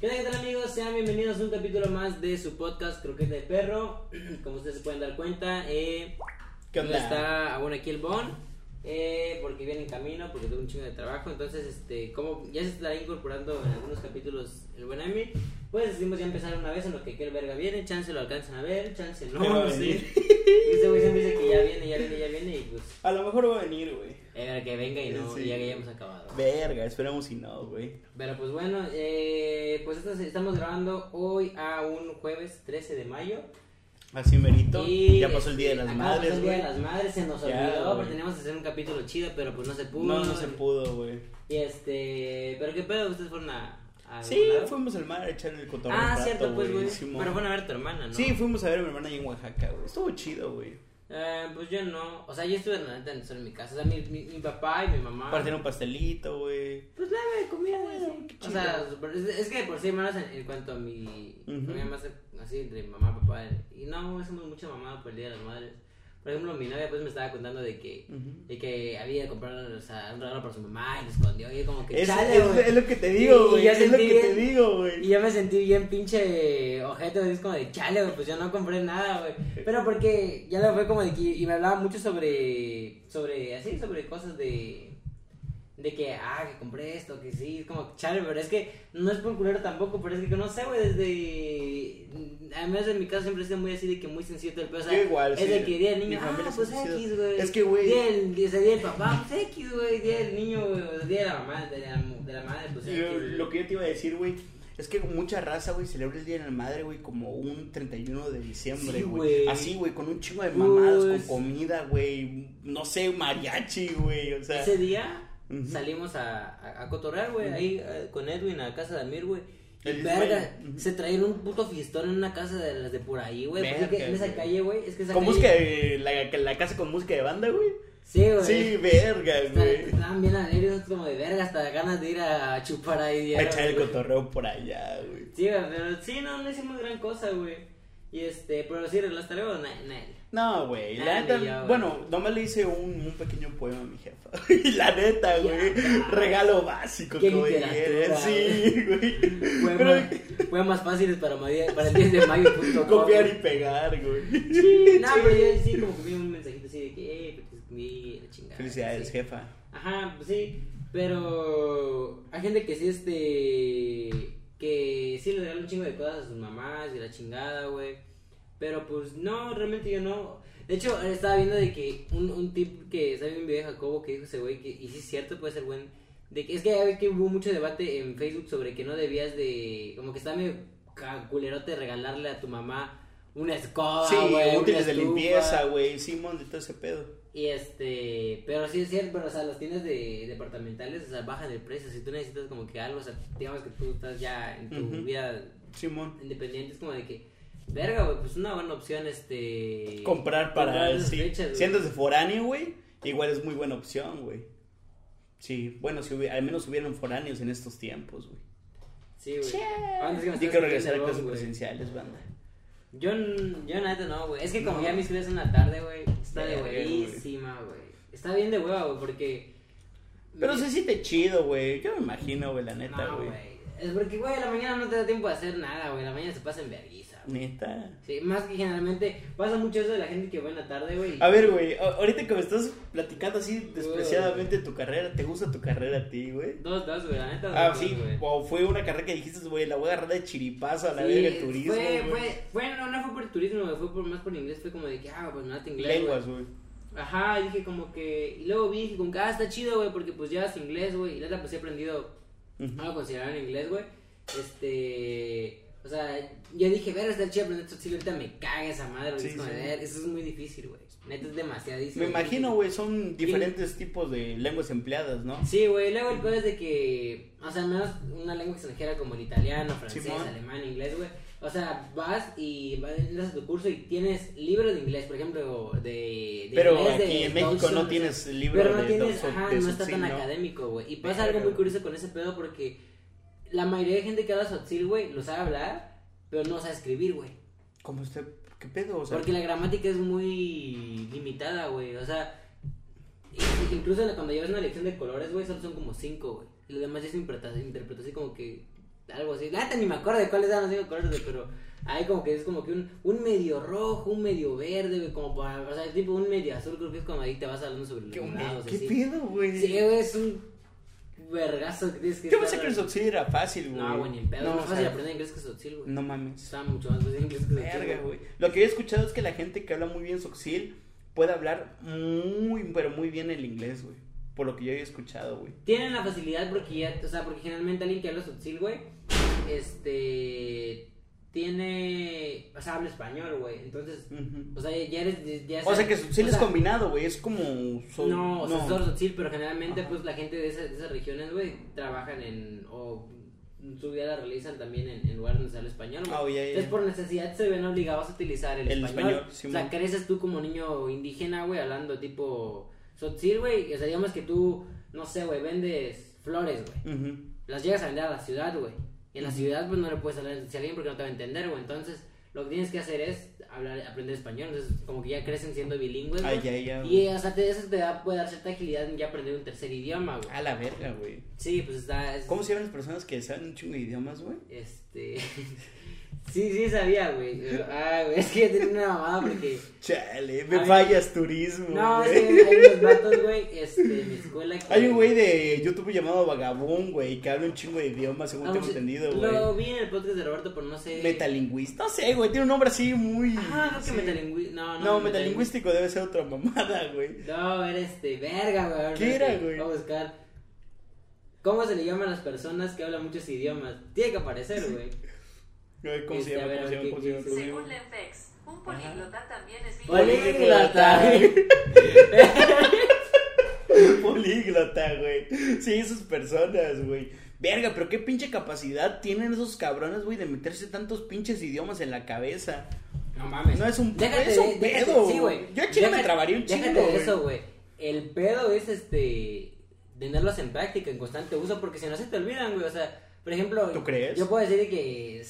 ¿Qué tal, qué tal amigos? Sean bienvenidos a un capítulo más de su podcast Croqueta de Perro. Como ustedes se pueden dar cuenta, eh, ¿Qué onda? está bueno aquí el Bon. Eh, porque viene en camino, porque tuvo un chingo de trabajo. Entonces, este, como ya se estará incorporando en algunos capítulos el buen Amy, pues decidimos ya empezar una vez en lo que aquel verga viene. Chance lo alcanzan a ver, chance no. Sé. Este güey siempre dice que ya viene, ya viene, ya viene. Y pues, A lo mejor va a venir, güey. Eh, que venga y no, Sí. ya que hayamos acabado. Verga, esperamos si no, güey. Pero pues bueno, eh, pues estamos grabando hoy a un jueves 13 de mayo. Así merito. Y ya pasó el Día de este, las pasar Madres, El Día de las Madres se nos Ya, olvidó, teníamos que hacer un capítulo chido, pero pues no se pudo. No, no se pudo, güey. Y este, pero qué pedo, ustedes fueron a... Sí, lado? fuimos al mar a echar el cotorreo. Ah, rato, cierto, pues güey. Pero fueron a ver a tu hermana, ¿no? Sí, fuimos a ver a mi hermana ahí en Oaxaca, güey. Estuvo chido, güey. Eh, pues yo no, o sea, yo estuve la neta solo en mi casa, o sea, mi, mi, mi papá y mi mamá. Partieron un pastelito, güey. Pues leve, comida, Bueno, sí. qué O sea, es, es que por sí, hermanos, en, en cuanto a mi. Ujú. familia más así, entre mamá, papá. Y no, hacemos mucha mamá por el día de las madres. Por ejemplo, mi novia pues me estaba contando de que. De que había comprado o sea, un regalo para su mamá y lo escondió. Y como que Es, chale, es- es lo que te digo, güey. ya Es lo que te digo, güey. Y yo me sentí bien pinche güey, es como de chale, güey, pues yo no compré nada, güey. Pero porque ya lo fue como de que, y me hablaba mucho sobre, sobre, así, sobre cosas de, de que, ah, que compré esto, que sí, es como chale, pero es que no es por culero tampoco, pero es que no sé, güey, desde, además en mi caso siempre he sido muy así de que muy sencillo el pedo, o sea, igual, es sí. de que día del niño, ah, pues X, güey. Es que, güey- Día del, día del papá, pues X, güey, día del niño, güey, día de la mamá, de la, de la madre, pues X, lo que yo te iba a decir, güey, es que mucha raza, güey, celebra el Día de la Madre, güey, como un 31 de diciembre, güey. Así, güey, con un chingo de mamadas, Pues- con comida, güey. No sé, mariachi, güey, o sea. Ese día Salimos a, a, a cotorrear, güey, ahí eh, con Edwin a casa de Amir, güey. Y verga, se traían un puto fiestón en una casa de las de por ahí, güey. Pues es que en esa calle, güey, es que esa Con calle... música de la, la casa con música de banda, güey. Sí, güey. Sí, verga, Está- güey. Estaban bien alegres, como de verga, hasta ganas de ir a chupar ahí. A echar el cotorreo por allá, güey. Sí, güey, pero sí, no, no hicimos gran cosa, güey. Y este, pero sí, hasta luego, na- na- No, güey, la neta, yo, bueno, nomás le hice un, un pequeño poema a mi jefa. Y la neta, güey, regalo básico, Qué literatura, Sí, güey. Pero más, fue más fácil para, para el 10 de mayo. copiar y pegar, güey. No, pero yo sí, como que vi un mensajito así de que, eh, vi la chingada. Felicidades, sí. jefa. Ajá, pues sí, pero hay gente que sí, este, que sí le regalan un chingo de cosas a sus mamás y la chingada, güey. Pero pues no, realmente yo no. De hecho, estaba viendo de que un, un tip que sabe un video de Jacobo que dijo ese güey, que, y sí es cierto, puede ser buen. De que, es que, ya que hubo mucho debate en Facebook sobre que no debías de. Como que está medio culerote regalarle a tu mamá una escoba, Sí, güey, útiles de limpieza, güey. Simón, de todo ese pedo. Y este, pero sí es cierto, pero o sea, las tiendas de departamentales, o sea, bajan el precio. Si tú necesitas como que algo, o sea, digamos que tú estás ya en tu Ujú. vida Simón. independiente, es como de que, verga, güey, pues una buena opción, este. Comprar para. esas sí. fechas, güey. Si andas de foráneo, güey, igual es muy buena opción, güey. Sí, bueno, si hubi- al menos hubieran foráneos en estos tiempos, güey. Sí, güey. Che. Antes que me estabas regresar a clases presenciales, banda. Yo, n- yo la neta no, güey. Es que como No. ya mis clases en la tarde, güey, está de buenísima, güey. Está bien de hueva, güey, porque. Pero se siente chido, güey. Yo me imagino, güey, la neta, No, güey. güey. Es porque, güey, a la mañana no te da tiempo de hacer nada, güey. La mañana se pasa en vergüenza, güey. Neta. Sí, más que generalmente pasa mucho eso de la gente que va en la tarde, güey. A ver, güey, ahorita que me estás platicando así despreciadamente tu carrera, ¿te gusta tu carrera a ti, güey? Dos, dos, güey, la neta. Dos, Ah, dos, sí, güey. o fue una carrera que dijiste, güey, la voy a agarrar de chiripazo a la Sí, verga el turismo, Fue, güey. fue, fue, no, no fue por turismo, güey, fue por, más por inglés. Fue como de que, ah, pues nada, inglés. Lenguas, güey. Ajá, y dije como que. Y luego vi, dije como que, ah, está chido, güey, porque pues llevas inglés, güey. Y la pues he aprendido Ujú. algo considerado en inglés, güey. Este. O sea, yo dije, ver, está chido aprender esto. Sí, ahorita me caga esa madre. Sí, es sí. ver, eso es muy difícil, güey. Neta, es demasiadísimo. Me imagino, güey, son diferentes tipos de lenguas empleadas, ¿no? Sí, güey, luego el peor es de que, o sea, al menos una lengua extranjera como el italiano, francés, alemán, inglés, güey. O sea, vas y vas a tu curso y tienes libros de inglés, por ejemplo, de, de Pero inglés, de aquí en México Dawson, no tienes el libro Pero no de tienes, Dawson, ajá, de no está tan académico, güey. Y pasa algo muy curioso con ese pedo porque la mayoría de gente que habla Sotzil, güey, lo sabe hablar, pero no sabe escribir, güey. ¿Cómo usted? ¿Qué pedo? O sea, Porque la gramática es muy limitada, güey. O sea, incluso cuando llevas una lección de colores, güey, solo son como cinco, güey. Y lo demás es interpretación, interpretación como que algo así. La neta ni me acuerdo de cuáles eran los cinco colores, güey, pero hay como que es como que un, un medio rojo, un medio verde, güey, como para, o sea, tipo un medio azul, creo que es como ahí te vas hablando sobre los ¿Qué, lados, ¿qué así. pedo, güey? Sí, güey, es un vergazo que tienes que Yo pensé que el Sotzil era fácil, güey. No, güey, ni en pedo. No, es más fácil aprender inglés que Sotzil, güey. No mames. Está mucho más fácil inglés que Sotzil. Verga, güey. Lo que he escuchado es que la gente que habla muy bien Soxil puede hablar muy, pero muy bien el inglés, güey. Por lo que yo he escuchado, güey. Tienen la facilidad porque ya, o sea, porque generalmente alguien que habla Sotzil, güey, este, tiene, o sea, habla español, güey. Entonces, o sea, ya eres, ya O sea que Sotzil o es sea, combinado, güey. Es como. so- No, o sea, es solo Sotzil, pero generalmente, Ajá. pues, la gente de, esas- de esas regiones, güey, trabajan en, o su vida la realizan también en, en lugares donde se habla español, güey. Ah, ya, ya. Entonces, por necesidad se ven obligados a utilizar el, El español. español, o sea, creces tú como niño indígena, güey, hablando tipo Sotzil, güey. O sea, digamos que tú, no sé, güey, vendes flores, güey. Ujú. Las llegas a vender a la ciudad, güey. Y en la ciudad, pues no le puedes hablar a alguien porque no te va a entender, güey. Entonces, lo que tienes que hacer es hablar, aprender español. Entonces, como que ya crecen siendo bilingües. Ay, ya, ya. Y, o sea, te, eso te da, puede dar cierta agilidad en ya aprender un tercer idioma, güey. A la verga, güey. Sí, pues está. es- ¿Cómo se llaman las personas que saben un chingo de idiomas, güey? Este. sí, sí, sabía, güey. Ah, güey, es que yo tenía una mamada porque. Chale, me fallas turismo. No, es güey. que hay unos vatos, güey, este, en mi escuela. Que... Hay un güey de YouTube llamado Vagabún, güey, que habla un chingo de idiomas, según Ah, tengo sí, entendido, Lo güey. vi en el podcast de Roberto, pero no sé. Metalingüista. No sé, güey, tiene un nombre así muy. Ah, no, que sí. metalingüístico. No, no. No, metalingüístico debe ser otra mamada, güey. No, era este, verga, güey. ¿Qué era, güey? Voy a buscar. ¿Cómo se le llama a las personas que hablan muchos idiomas? Tiene que aparecer, güey. ¿Cómo se Este, llama? a ¿Cómo ver, se llama? ¿Cómo se ¿qué- llama? qué- ¿Cómo se Según? Lenfex, un políglota también es Políglota. Políglota, güey. Sí, esas personas, güey. Verga, pero qué pinche capacidad tienen esos cabrones, güey, de meterse tantos pinches idiomas en la cabeza. No mames. No es un- Déjate es un de- déjate- pedo, Sí, güey. Yo a Chile me Déjate- trabaría un Déjate chingo, de güey. eso, güey. El pedo es este. Tenerlos en práctica, en constante uso, porque si no se te olvidan, güey. O sea, por ejemplo. ¿Tú crees? Yo puedo decir que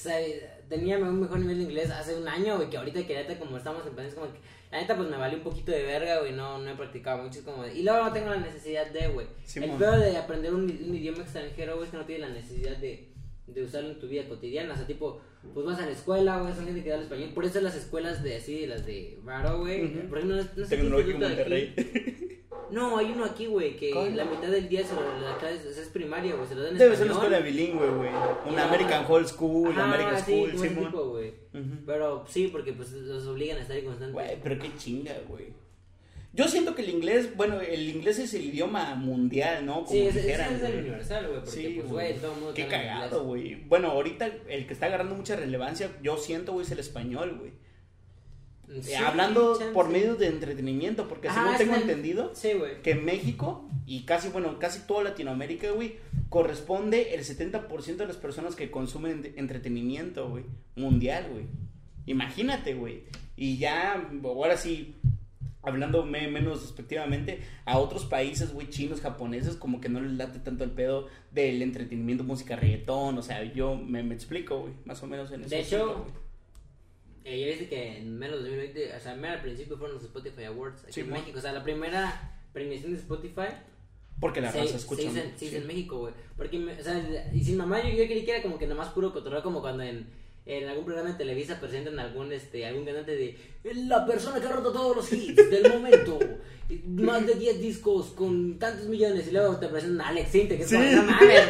tenía un mejor nivel de inglés hace un año, güey, que ahorita que neta, como estamos en países como que. La neta, pues me valió un poquito de verga, güey. No, no he practicado mucho. y luego no tengo la necesidad de, güey. el pedo de aprender un, un idioma extranjero, güey, es que no tienes la necesidad de, de usarlo en tu vida cotidiana. O sea, tipo, pues vas a la escuela, güey, son gente que da el español. Por eso las escuelas de así, las de Varo, güey. Ujú. Por ejemplo, no, no sé Tecnológico. Monterrey. No, hay uno aquí, güey, que la mitad del día se lo, la clase o sea, es primaria, güey, se lo dan en Debe ser una español. escuela bilingüe, güey. Una. American Hall School, Ajá, American sí, School, Simón. tipo, güey. Pero sí, porque pues los obligan a estar en constante. Güey, pero qué chinga, güey. Yo siento que el inglés, bueno, el inglés es el idioma mundial, ¿no? Como sí, ese dijeran, es el güey. universal, güey, porque Sí, pues, güey. güey, todo el mundo Qué cagado, güey. Bueno, ahorita el que está agarrando mucha relevancia, yo siento, güey, es el español, güey. Sí, Hablando chance. por medio de entretenimiento, porque Ajá, según tengo entendido, Sí, que México y casi, bueno, casi toda Latinoamérica, güey, corresponde el 70% de las personas que consumen entretenimiento, güey, mundial, güey. Imagínate, güey. Y ya, ahora sí, hablando me- menos despectivamente, a otros países, güey, chinos, japoneses, como que no les late tanto el pedo del entretenimiento, música, reggaetón, o sea, yo me, me explico, güey, más o menos en eso. De hecho, ya viste que en menos de 2020, o sea, mero al principio fueron los Spotify Awards aquí Sí, en. México. O sea, la primera premiación de Spotify porque la se, raza se escucha. hizo, en, mucho, se hizo sí. en México, güey. Porque, o sea, y sin mamá yo, yo creí que era como que nomás puro cotorreo, como cuando en, en algún programa de Televisa presentan algún, este, algún cantante de la persona que ha roto todos los hits del momento. Más de 10 discos con tantos millones. Y luego te presentan a Alex Sinte, que es como, Sí. no mames.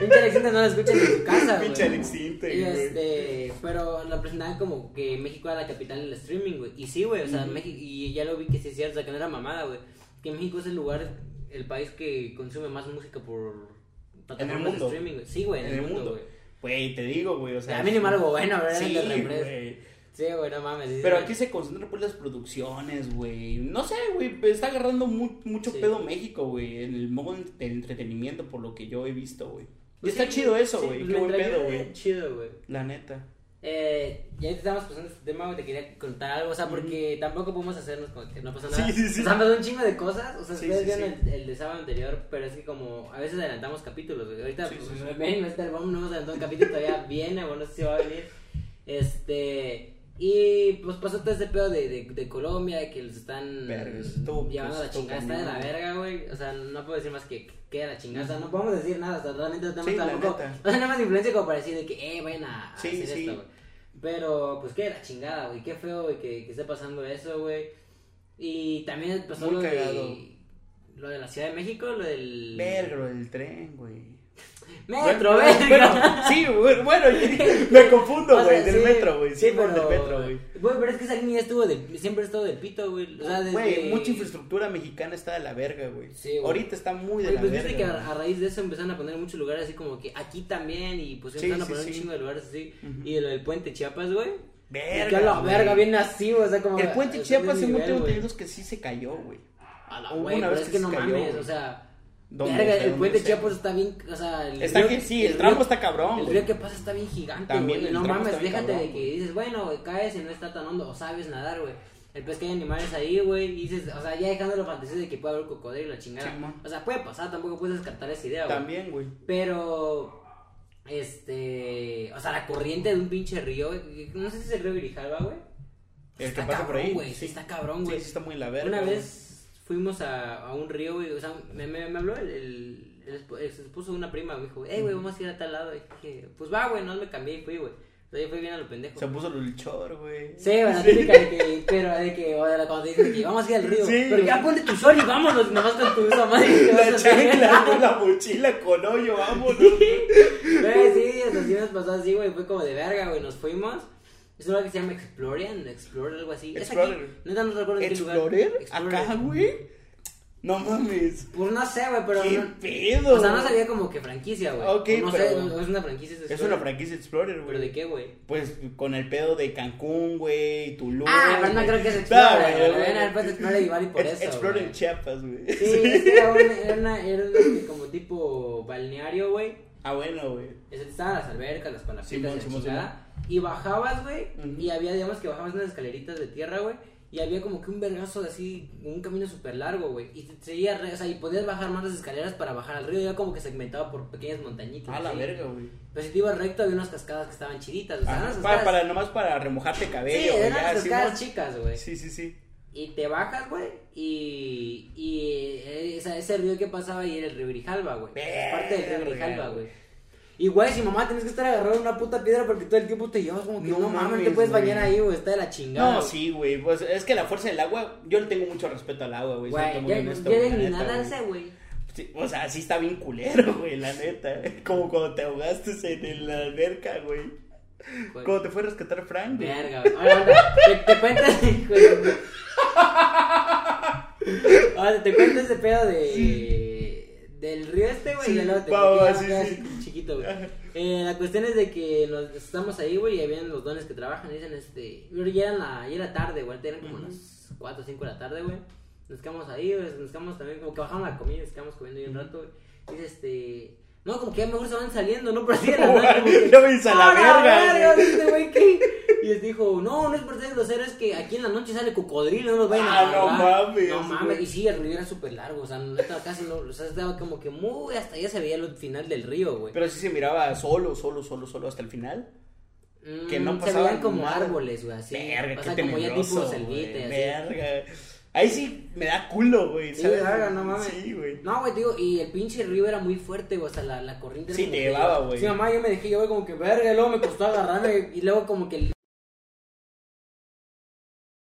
Pinche Alex Sinte no lo escuchan en su casa. Pinche Alex Sintek, Y este, pero la presentaban como que México era la capital del streaming, güey. Y sí, güey, o sea. México, y ya lo vi que sí es cierto, o sea, que no era mamada, güey. Que México es el lugar, el país que consume más música por plataformas mundo. de streaming, güey. Sí, güey, en, el mundo, güey. Güey, te digo, güey, o sea. A mínimo algo bueno, ¿verdad? Sí, güey. Sí, güey, no mames. sí, Pero sí. aquí se concentran pues las producciones, güey. No sé, güey, está agarrando mu- mucho Sí. pedo México, güey, en el modo del entretenimiento, por lo que yo he visto, güey. Y Pues está chido eso, güey, qué buen pedo, güey. Chido, güey. La neta. Eh, ya estamos pasando este tema, güey, te quería contar algo, o sea, porque tampoco podemos hacernos como que no pasa nada. Sí, sí, sí. O sea, han pasado un chingo de cosas, o sea, ustedes sí, vieron. El, el de sábado anterior, pero es que como a veces adelantamos capítulos, güey. Ahorita, pues, ven, este álbum no hemos adelantado un capítulo, todavía viene, o no sé si va a venir. Este, Y pues pasó todo este pedo de, de, de Colombia, que los están llevando a la chingada, está de la verga, güey. O sea, no puedo decir más que que a la chingada, o sea, no podemos decir nada, o sea, realmente no tenemos Sí, tampoco, no tenemos influencia como para decir de que, eh, vayan a, Sí, hacer sí. esto, güey. Pero, pues, qué de la chingada, güey, qué feo, güey, que, que esté pasando eso, güey. Y también pasó Muy lo cagado. de, lo de la Ciudad de México, lo del... Verga, del tren, güey. Metro, Bueno, verga. bueno, sí, bueno, bueno, me confundo, O güey, sea, del sí, metro, güey. Pero... del metro, güey. Güey, pero es que esa línea estuvo de... Siempre estuvo del pito, güey. O sea, desde... Güey, mucha infraestructura mexicana está de la verga, güey. Sí, güey. Ahorita está muy de Güey, la pues verga. viste que a, a raíz de eso empezaron a poner muchos lugares así como que aquí también y pues empezaron a poner un chingo de lugares así. Y lo del puente Chiapas, güey. Verga, que la verga, bien así, o sea, como... El puente Chiapas, según tengo entendido que sí se cayó, güey. A la Hubo una pero vez es que no cayó, mames, o sea... Verga, sea, el ¿dónde puente sea, Chiapas está bien, o sea... El Está río- que sí, el tramo está cabrón, El río que pasa está bien gigante, También güey. el No mames, déjate cabrón, de que dices, bueno, caes y no está tan hondo, o sabes nadar, güey. El pez que hay animales ahí, güey, y dices, o sea, ya dejando la fantasía de que puede haber cocodrilo y la chingada. O sea, puede pasar, tampoco puedes descartar esa idea, güey. También, güey. Pero, este, o sea, la corriente de un pinche río, no sé si es el río Grijalva, güey. El Está que pasa por cabrón, ahí. güey, sí, está cabrón, güey. sí está muy la verga. Una vez fuimos a, a un río, güey, o sea, me, me, me habló el, el, el el esposo de una prima, güey, dijo, hey, güey, vamos a ir a tal lado, y dije, pues va, güey, no me cambié y fui, güey. O sea, yo fui bien a lo pendejo. Se puso el chor, güey. Sí, bueno, típica de que, pero de que, cuando te dicen que vamos a ir al río, Sí. pero ya ponte tu sol y vámonos, nomás con tu esa madre. La chancla con la mochila con hoyo, vámonos. Güey, sí, o sea, sí nos pasó así, güey, fue como de verga, güey, nos fuimos. Es un lugar que se llama Explorian, Explorer, algo así. Es Explorer. aquí, neta no recuerdo en qué lugar. ¿Explorer? Explorer. Acá, güey. No mames. Pues no sé, güey, pero... ¿Qué no- pedo? O sea, no sabía como que franquicia, güey. Ok, no sé, no, es una franquicia. Es una franquicia Explorer, güey. ¿Pero de qué, güey? Pues con el pedo de Cancún, güey, Tulum. Ah, pero no creo que es No, Explorer, güey, güey. güey. Era pues Explorer igual y por Ex- eso, Explorer. Chiapas, güey. Sí, es era, una, era, una, era un, este, como tipo balneario, güey. Ah, bueno, güey. Estaban las albercas, las y la Simón, chingada. Y bajabas, güey. Y había, digamos que bajabas unas escaleritas de tierra, güey. Y había como que un vergazo de así, un camino súper largo, güey. Y te seguía, re- o sea, y podías bajar más las escaleras para bajar al río. Ya como que segmentado por pequeñas montañitas. Ah, la verga, güey. Pero si te ibas recto, había unas cascadas que estaban chiditas. O sea, Ah, unas para, cascadas- para, nomás para remojarte Sí, cabello, güey. eran ya, unas cascadas chicas, güey. Sí, sí, sí. Y te bajas, güey, y, y eh, esa- ese río que pasaba ahí era el río Grijalva, güey. Es parte del río Grijalva, güey. Y, güey, si mamá tienes que estar agarrado en una puta piedra porque todo el tiempo te llevas como que no, No mames, mames, te puedes güey. bañar ahí, güey, está de la chingada. No, güey. sí, güey. Pues es que la fuerza del agua, yo le tengo mucho respeto al agua, güey. Güey, ya, honesto, ya de nadarse, güey. Sí, o sea, sí está bien culero, güey, la neta. Como cuando te ahogaste en la alberca, güey. Cuando te fue a rescatar Frank, güey. Verga. Ahora, te, te cuentas, hijo de- Ahora, te cuento ese pedo de. Del río este, güey, Sí, y luego te va, va, ya, sí, ya sí. así chiquito, güey. Eh, la cuestión es de que nos estamos ahí, güey, y habían los dones que trabajan y dicen, este, ya, eran la, ya era tarde, güey, eran como las 4 o 5 de la tarde, güey. Nos quedamos ahí, güey, nos quedamos también, como que bajamos la comida, nos quedamos comiendo ahí un rato, güey. Dice, este, no, como que ya mejor se van saliendo, ¿no? Pero así Ya me hice a la ¡Ah, verga, ¿qué? Y les dijo, no, no es por ser grosero, es que aquí en la noche sale cocodrilo, no nos vayan a Ah, no agarrar". mames, No mames, y sí, el río era súper largo, o sea, neta, casi no, o sea, estaba como que muy, hasta ya se veía el final del río, güey. Pero sí se miraba solo, solo, solo, solo hasta el final. que no Mm, Se veían como nada. árboles, güey, así. Verga, o sea, como ya tipo selvita, así. Ahí sí me da culo, güey. Sí, verga, no mames. Sí, güey. No, güey, digo, y el pinche río era muy fuerte, güey, o sea, la, la corriente Sí, te llevaba, güey. Sí, mamá, yo me dejé llevar como que verga, y luego me costó agarrarme, y luego como que...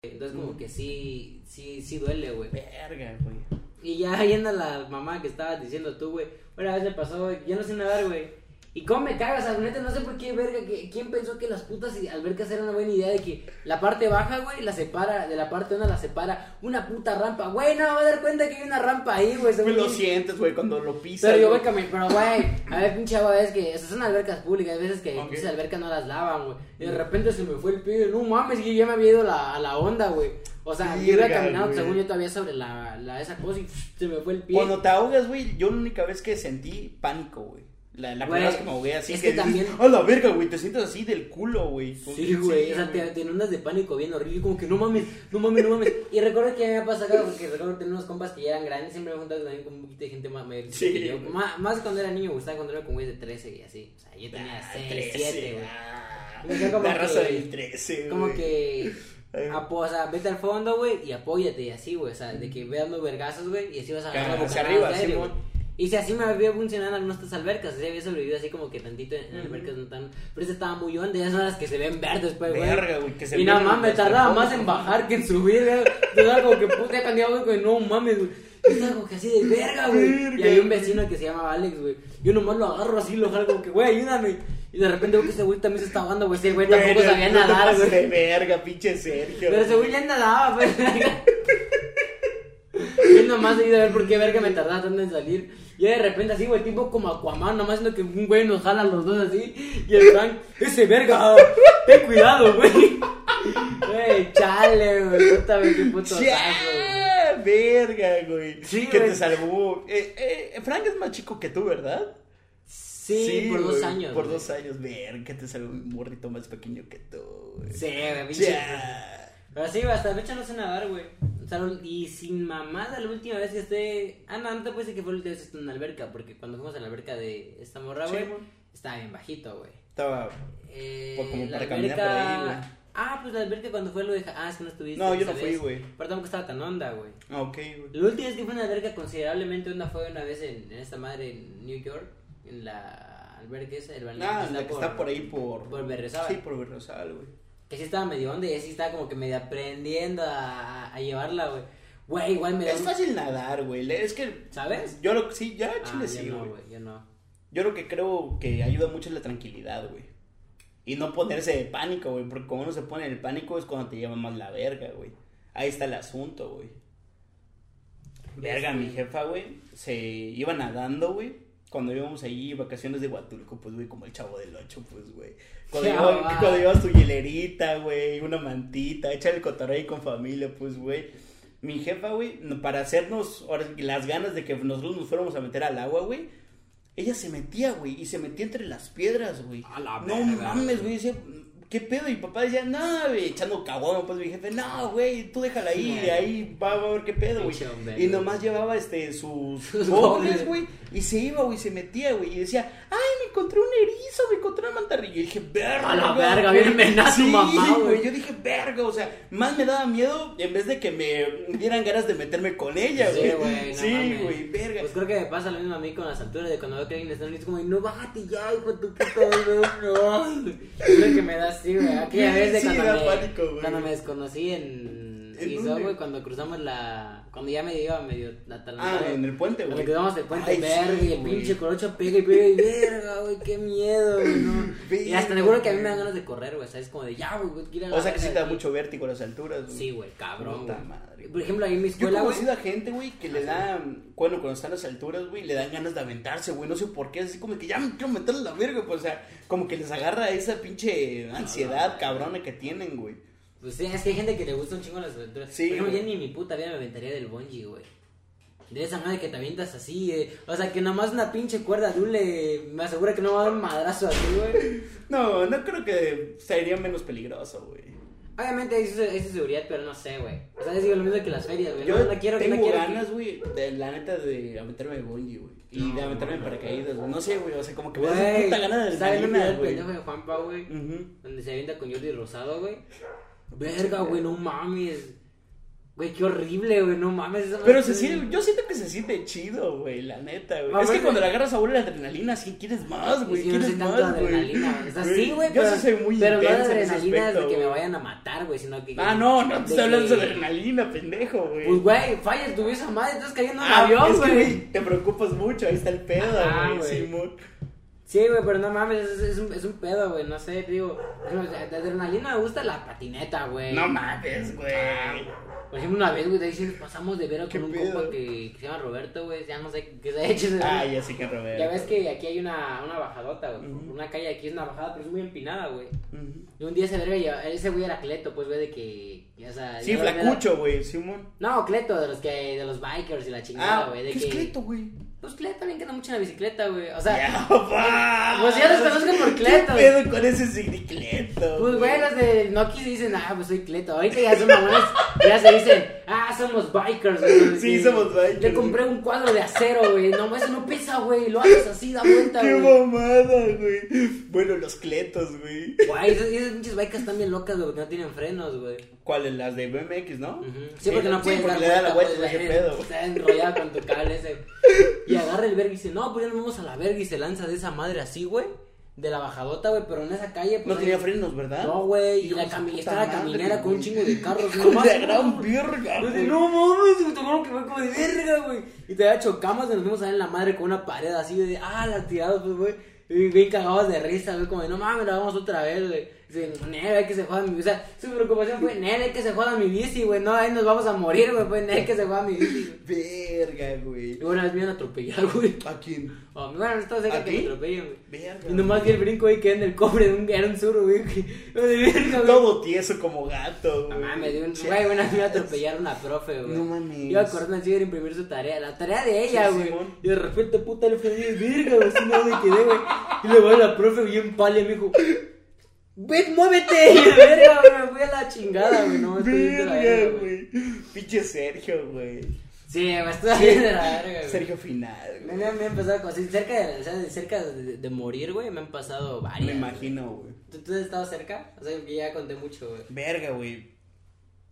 Entonces como que sí, sí, sí duele, güey. Verga, güey. Y ya yendo a la mamá que estabas diciendo tú, güey. Una vez me pasó, güey, yo no sé nadar, güey. Y cómo me cagas, o sea, neta, no sé por qué, verga, que, ¿quién pensó que las putas albercas era una buena idea de que la parte baja, güey, la separa, de la parte una la separa una puta rampa? Güey, no voy a dar cuenta que hay una rampa ahí, güey. Pues lo sientes, güey, cuando lo pisas. Pero yo voy güey. caminando, pero güey, a ver, pinche agua, es que, sea, son albercas públicas, hay veces que Ok. pinches albercas no las lavan, güey. Y de repente se me fue el pie, no mames, yo ya me había ido a la, a la onda, güey. O sea, yo iba caminando, según yo todavía sobre la, la esa cosa y se me fue el pie. Cuando te ahogas, güey, yo la única vez que sentí pánico, güey. La, la Güey, primera vez que me ahogué así es que, que también- dices, a la verga, güey, te sientes así del culo, güey. Sí, güey, o sea, te, te inundas de pánico bien horrible, como que no mames, no mames, no mames. Y recuerdo que me ha pasado, porque recuerdo tener unos compas que ya eran grandes, siempre me he juntado también con un poquito de gente más mayor Sí, que yo. güey. Más, más cuando era niño, me gustaba cuando era con güeyes de 13 y así. O sea, yo tenía Ah, 6, 13, 7, güey. ah. Como La raza que- del 13, güey. Como que. Apo- o sea, vete al fondo, güey, y apóyate, y así, güey. O sea, de que veas los vergazos, güey, y así vas a agarrar Hacia arriba, Simón. Güey. Y si así me había funcionado en algunas albercas, así había sobrevivido así como que tantito en, en albercas no tan. Pero esa estaba muy honda, ya son las que se ven verdes, pues, güey. Verga, güey, que se Y nada más me tardaba más en güey. bajar que en subir, güey. Estaba como que puta candidato, güey, no mames, güey. Estaba como que así de verga, güey. Y había un güey. vecino que se llamaba Alex, güey. Yo nomás lo agarro así, lo jalo como que, güey, ayúdame. Y de repente veo que ese güey también se está ahogando, güey. Ese güey tampoco Güey, sabía nadar, güey. de verga, pinche Sergio. Pero ese güey ya nadaba, pues. Yo nomás he ido a ver por qué verga me tardaba tanto en salir. Y de repente así, güey, tipo como Aquaman, nomás siendo que un güey nos jala a los dos así. Y el Frank, ese verga, ten cuidado, güey. Güey, chale, güey, puta, güey, qué puto güey. verga, güey. Sí, que güey. te salvó. Eh, eh, Frank es más chico que tú, ¿verdad? Sí, por dos güey, años. Por güey. dos años, verga, que te salvó un morrito más pequeño que tú, güey. Sí, güey, pinche. Ya. Pero sí, hasta la fecha no sé nadar, güey. Y sin mamada, la última vez que esté. Ah, no, no te puede decir que fue la última vez que estuve en una alberca, porque cuando fuimos a la alberca de esta morra, güey, estaba bien bajito, güey. Estaba. Eh, Pues como la para caminar por ahí, güey. Ah, pues la alberca cuando fue lo de. Ah, es que no estuviste. No, yo no fui, güey. Pero tampoco estaba tan onda, güey. Ah, ok, güey. La última vez que fue una alberca considerablemente onda fue una vez en, en esta madre en New York, en la alberca esa, el balneario Ah, la que está por ahí por. por Berriozábal. Sí, por Berriozábal, güey. Que sí estaba medio onda y así estaba como que medio aprendiendo a, a llevarla, güey. Güey, igual me da Es un- fácil nadar, güey. Es que. ¿Sabes? Yo lo sí, ya, Ah, chile sí, güey. yo no. Yo lo que creo que ayuda mucho es la tranquilidad, güey. Y no ponerse de pánico, güey. Porque como uno se pone en el pánico es cuando te lleva más la verga, güey. Ahí está el asunto, güey. Verga, mi jefa, güey, se iba nadando, güey. Cuando íbamos ahí, vacaciones de Huatulco, pues, güey, como el chavo del ocho, pues, güey. Cuando, Ya lleva- va. cuando llevas tu hielerita, güey, una mantita, echar el cotorreo ahí con familia, pues, güey. Mi jefa, güey, para hacernos ahora las ganas de que nosotros nos fuéramos a meter al agua, güey. Ella se metía, güey, y se metía entre las piedras, güey. A la No verga, mames, güey. güey, decía, ¿qué pedo? Y papá decía, no, güey, echando caguama, pues mi jefe, no, güey, tú déjala ahí, Sí. ahí va a ver qué pedo, güey. Y nomás llevaba, este, sus Sus gobles, güey, y se iba, güey, se metía, güey, y decía, ay, encontré un erizo, me encontré una mantarrilla. Y dije, verga. A la verga, güey". bien Sí, mamá, güey. Yo dije, verga, o sea, más me daba miedo en vez de que me dieran ganas de meterme con ella, Sí, güey. güey, no Sí, güey, verga. Pues creo que me pasa lo mismo a mí con las alturas de cuando veo que alguien está en es como, no, bájate ya, hijo de tu puta madre, no. Creo que me da así, güey. Aquella vez de sí, cuando, me, pánico, güey. cuando me desconocí en ¿En güey, cuando cruzamos la... Cuando ya me iba medio Ah, en el puente, Cuando güey. cruzamos el puente Ay, verga sí, y el güey. pinche corocho pega y pega y verga, güey, qué miedo, güey, no. Y hasta me juro que a mí me dan ganas de correr, güey, ¿sabes? Como de ya, güey, la O sea que sí te da mucho vértigo las alturas, güey. Sí, güey, cabrón, Puta güey. madre, Por ejemplo, ahí en mi Yo he escuela, conocido a gente, güey, que le da, bueno, cuando están las alturas, güey, le dan ganas de aventarse, güey, no sé por qué, así como que ya me quiero meterle la verga, pues, o sea, como que les agarra esa pinche ansiedad cabrona que tienen, güey. Pues sí, es que hay gente que le gusta un chingo las aventuras. Sí, güey. yo ni mi puta vida me aventaría del bungee, güey. De esa madre que te avientas así, eh. O sea, que nomás una pinche cuerda de hule me asegura que no va a dar un madrazo así, güey. No, no creo que sería menos peligroso, güey. Obviamente hay su seguridad, pero no sé, güey. O sea, les digo lo mismo que las ferias, güey. Yo No, no quiero que tengo no quiero. ganas, güey, de la neta de aventarme de bungee, güey. Y de aventarme en paracaídas, güey. No sé, güey, o sea, como que me da puta gana de del güey. pendejo de Juanpa, güey. Donde se avienta con Jordi Rosado, güey. Verga, güey, no mames. Güey, qué horrible, güey, no mames. esa Pero se siente, yo siento que se siente chido, güey, la neta, güey. Mamá, es que cuando le agarras sabor a la adrenalina, sí quieres más, güey. Sí, yo no quieres soy tanto más, de güey. adrenalina, güey. O sea, Güey, sí, güey, Yo pero, sí soy muy pero no adrenalina aspecto, de que me vayan a matar, güey, sino que... Ah, no, no te estoy hablando de adrenalina, pendejo, güey. Pues, güey, fallas tu esa madre, estás cayendo en un Ah, avión, es que, güey. te preocupas mucho, ahí está el pedo, Ajá, güey. Simón. Sí, güey, pero no mames, es, es un, es un pedo, güey, no sé, digo, de adrenalina me gusta la patineta, güey. No mames, güey. Ah, Por ejemplo, una vez, güey, de ahí sí pasamos de vera ¿Qué con un pedo? compa que, que se llama Roberto, güey, ya no sé qué se ha hecho. Ah, ya sé que Roberto. Ya ves que aquí hay una, una bajadota, güey. Ujú. Una calle aquí es una bajada, pero es muy empinada, güey. Ujú. Y un día ese verga, ese güey era Cleto, pues, güey, de que. Ya, o sea, Sí, flacucho, güey, Simón. No, Cleto, de los que, de los bikers y la chingada, Ah, güey. de ¿qué que, es Cleto, güey? Pues Cleto también queda mucho en la bicicleta, güey. O sea, pues ya los conozco por Cleto, ¿Qué güey. pedo con ese signicleto? Pues güey, los de Nokia dicen, ah, pues soy Cleto. Ahorita ya son mamones, ya se dicen, ah, somos bikers, güey. Sí, somos bikers. Le compré un cuadro de acero, güey. No, eso no pesa, güey. Lo haces así, da vuelta, Qué güey. mamada, güey. Bueno, los cletos, güey. Güey, esas, pinches bikers están bien locas, güey, no tienen frenos, güey. ¿Cuáles? Las de BMX, ¿no? Ujú. Sí, porque no puedes sí, porque dar le da la vuelta, ese pedo. Está enrollado con tu cable ese. Y agarra el verga y dice, no, pues ya nos vamos a la verga y se lanza de esa madre así, güey. De la bajadota, güey, pero en esa calle. Pues, No tenía frenos, ¿verdad? No, güey, y la de cami caminera con un chingo de carros. De no, gran güey. verga, de, güey. no mames, te juro que fue como de verga, güey. Y te chocamos y nos vimos ahí en la madre con una pared así de, ah, la tirados, pues, güey. Y bien cagados de risa, güey, como de, no mames, la vamos otra vez, güey. Dice, hay que se joda mi bici. O sea, su preocupación fue, nene, hay que se joda mi bici, güey. No, ahí nos vamos a morir, güey. Pues, hay que se joda mi bici. Verga, güey. Y una vez me iban a atropellar, güey. ¿A quién? Oh, bueno, estaba cerca ¿A que me atropellen, güey. Verga. Y nomás vi el brinco, güey, que en el cobre de un, era un sur, güey. que- verga, güey. Todo tieso como gato, No güey. mames, un Sí. güey, una vez me iba a profe, güey. No mames. Iba corriendo así a imprimir su tarea, la tarea de ella, güey. Y de repente, puta, le frené, virga, güey, así no me quedé, güey. Y le va la profe bien pálida, me dijo, ven, muévete. Verga, me fui a la chingada, güey. No, estoy de la Verga, güey. Pinche Sergio, güey. Sí, me estoy bien de la verga, güey. Sergio final, Me, güey. me, me han pasado cosas, así, cerca, de, o sea, cerca de, de morir, güey, me han pasado varias. Me imagino, güey. ¿Tú, ¿Tú has estado cerca? O sea, ya conté mucho, güey. Verga, güey.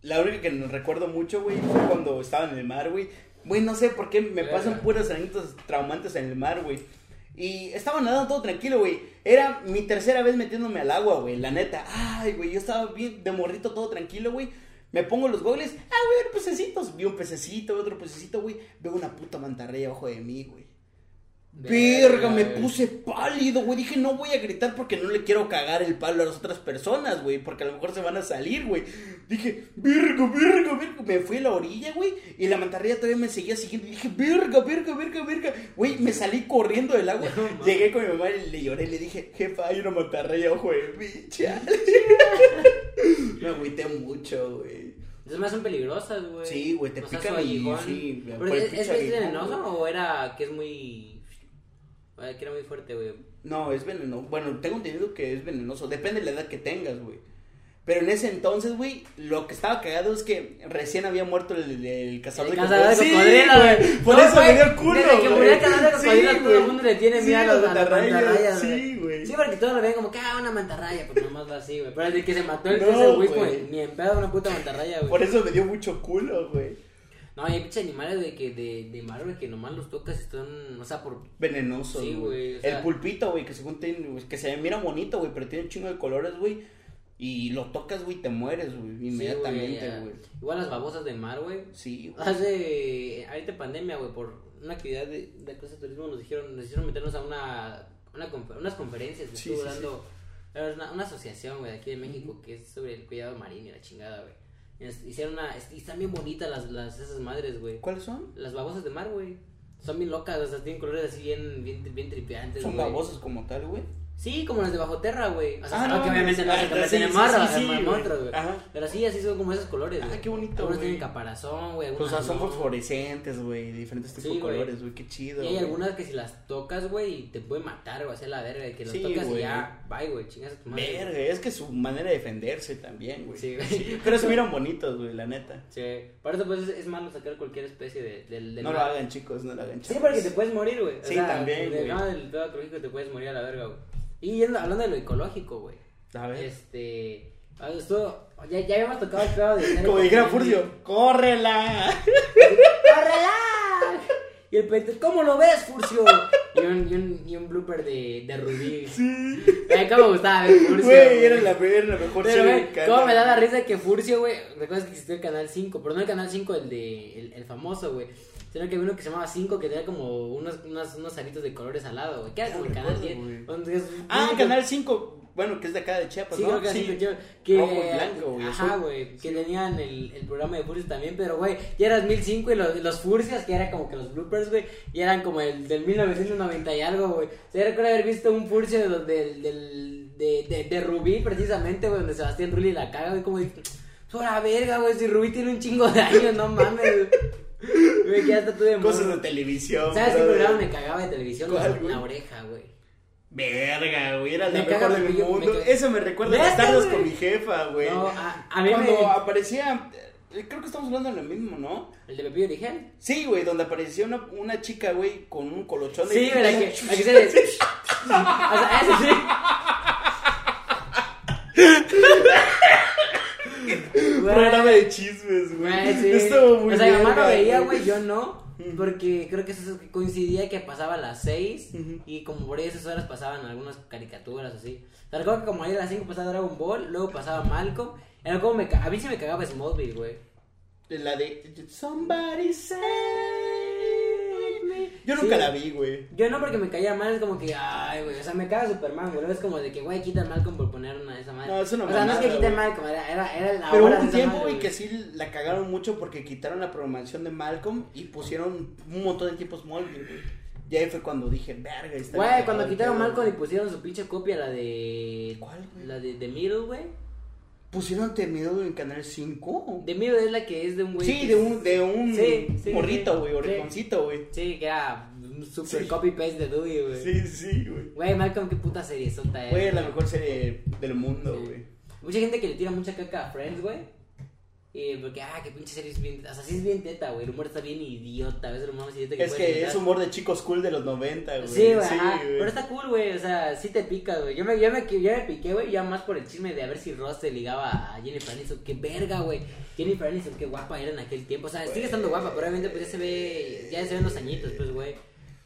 La única que nos recuerdo mucho, güey, fue cuando estaba en el mar, güey. Güey, no sé por qué me Verga. pasan puras anécdotas traumantes en el mar, güey. Y estaba nadando todo tranquilo, güey. Era mi tercera vez metiéndome al agua, güey. La neta. Ay, güey, yo estaba bien de morrito, todo tranquilo, güey. Me pongo los gogles. Ah, ver pececitos. Vi un pececito, otro pececito, güey. Veo una puta mantarraya abajo de mí, güey. Verga, me puse pálido, güey. Dije, no voy a gritar porque no le quiero cagar el palo a las otras personas, güey. Porque a lo mejor se van a salir, güey. Dije, verga, verga, verga. Me fui a la orilla, güey. Y la mantarraya todavía me seguía siguiendo. Y dije, verga, verga, verga, verga. Güey, me salí corriendo del agua. Llegué con mi mamá y le lloré. Le dije, jefa, hay una mantarraya, ojo de chale. me agüité mucho, güey. Esas más son peligrosas, güey. Sí, güey, te O sea, pican y sí, Pero ¿es, es, aguijón, venenoso o era que es muy. Eh, que era muy fuerte, güey? No, es venenoso. Bueno, tengo entendido que es venenoso. Depende de la edad que tengas, güey. Pero en ese entonces, güey, lo que estaba cagado es que recién había muerto el, el cazador El de cocodrilos. Sí, güey. Por No, eso güey, me dio el culo, desde que murió el cazador de cocodrilos, Sí, todo el mundo le tiene miedo a las mantarrayas, Sí, güey. Sí, porque todos lo ven como que ah, una mantarraya, pues nomás va así, güey. Pero desde que se mató el No, güey. ni en pedo una puta mantarraya, güey. Por eso me dio mucho culo, güey. No, hay pinches animales de que de, de mar, güey, que nomás los tocas y están, o sea, por Venenoso, Sí, güey, o El pulpito, güey, que según tiene, güey, que se mira bonito, güey, pero tiene un chingo de colores, güey. Y lo tocas, güey, te mueres, güey, inmediatamente, güey. Igual las babosas de mar, güey. Sí, güey. Hace, ahorita pandemia, güey, por una actividad de, de clase de turismo nos dijeron, nos hicieron meternos a una, una confer- unas conferencias que Sí, estuvo sí, dando, una, una asociación, güey, de aquí de México que es sobre el cuidado marino y la chingada, güey. Hicieron una, y están bien bonitas las, las, esas madres, güey. ¿Cuáles son? Las babosas de mar, güey. Son bien locas, o sea, tienen colores así bien, bien, bien tripeantes, Son güey. babosos como tal, güey. Sí, como las de bajo tierra, güey. O sea, Ah, no, que obviamente no ah, se sí, convierten en sí, sí, sí, en güey. monstruos, güey. Ajá. Pero sí, así son como esos colores, Ah, qué bonito, Algunos tienen caparazón, güey. Pues algunas son fosforescentes, güey, de diferentes tipos Sí, de colores, güey, qué chido. Y hay güey. algunas que si las tocas, güey, te pueden matar, güey, hacer la verga. Que Sí, tocas y ya, bye, güey, chingas a tu madre. Verga, es que su manera de defenderse también, güey. Sí, güey. Pero se miran bonitos, güey, la neta. Sí, por eso pues es, es malo sacar cualquier especie de, No lo hagan, chicos, no lo hagan, Sí, chavos. porque te puedes morir, güey. O Sí, sea, también, de- güey. no, del pedo te puedes morir a la verga, güey. Y hablando de lo ecológico, güey. A ver. Este. ah, Esto, ya, ya habíamos tocado el pedo de. Como dijera. Furcio, ¡córrela! ¡Córrela! Y el pente, ¿cómo lo ves, Furcio? Y un, y un, y un blooper de, de Rubí. Sí. Ay, cómo me gustaba ver Furcio. Güey, era la, era la mejor Pero, serie güey. ¿cómo me da la risa que Furcio, güey? Recuerdas que existió el canal 5, pero no el canal 5, el de. El, el famoso, güey. Sino que había uno que se llamaba 5 que tenía como unos, unos, unos aritos de colores al lado, güey. Que era como el canal recuerdo, 10. güey. donde es- Ah, único- Canal 5, bueno, que es de acá de Chiapas, Sí, ¿no? creo que así que, que Rojo y blanco, güey, Ajá, güey. Que tenían el, el programa de Furcios también, pero, güey, ya era 2005 y los, los Furcios, que era como que los bloopers, güey, y eran como el del 1990 y algo, güey. O sea, recuerdo haber visto un Furcio de donde el, del, de, de, de Rubí, precisamente, güey, donde Sebastián Rulli la caga, güey, como de, la verga, güey, si Rubí tiene un chingo de años, no mames, güey. Güey, que hasta tuve Cosas de televisión. ¿Sabes qué programa me cagaba de televisión? ¿Cuál, La, güey? la oreja, güey. Verga, güey, era Me la mejor del yo- mundo. Eso me recuerda a las tardes con mi jefa, güey. No, a, a mí Cuando me... aparecía, eh, creo que estamos hablando de lo mismo, ¿no? El de Pepillo Origel. Sí, güey, donde apareció una, una chica, güey, con un colochón de... Sí, que, la que se le... O sea, eso sí. Programa de chismes, güey. Sí. Estuvo muy o sea, mi mamá lo veía, güey. yo no. Porque creo que eso coincidía que pasaba a las 6 Ujú. y como por ahí esas horas pasaban algunas caricaturas así. Te recuerdo que como ahí a las 5 pasaba Dragon Ball, luego pasaba Malcolm. Era como me a mí sí me cagaba Smallville, güey. La de Somebody Save Yo nunca Sí. la vi, güey. Yo no porque me caía mal, es como que, ay, güey, o sea, me caga Superman, güey. Es como de que, güey, quita Malcolm por poner una de esa madre. No, es una O sea, no es que mamada, quite a güey. Malcolm, era, era, era la Pero hubo un tiempo, güey, que sí la cagaron mucho porque quitaron la programación de Malcolm y pusieron un montón de tipos Smallville, güey. Y ahí fue cuando dije, verga, está Güey, cuando quitaron Malcolm y pusieron su pinche copia, la de. ¿Cuál, güey? La de The Middle, güey. ¿Pusieron Terminado en Canal 5? The Middle es la que es de un güey. Sí, de un, de un Sí, sí, morrito, güey, güey. Sí, que era un super Sí. copy-paste de Dewey, güey. Sí, sí, güey. Güey, Malcolm, qué puta serie sota es. Güey, la mejor serie del mundo, güey. Mucha gente que le tira mucha caca a Friends, güey. Y porque, ah, qué pinche serie es bien. O sea, sí es bien teta, güey. El humor está bien idiota. A veces humor más idiota que Es que es humor de chicos cool de los 90, güey. Sí, güey, Sí, ajá, güey. pero está cool, güey, o sea, sí te pica, güey. Yo me, yo me, yo me piqué, güey, ya más por el chisme de a ver si Ross se ligaba a Jennifer Aniston. Qué verga, güey. Jennifer Aniston, qué guapa era en aquel tiempo. O sea, sigue estando guapa, pero obviamente pues ya se ve, ya se ven los añitos, pues, güey.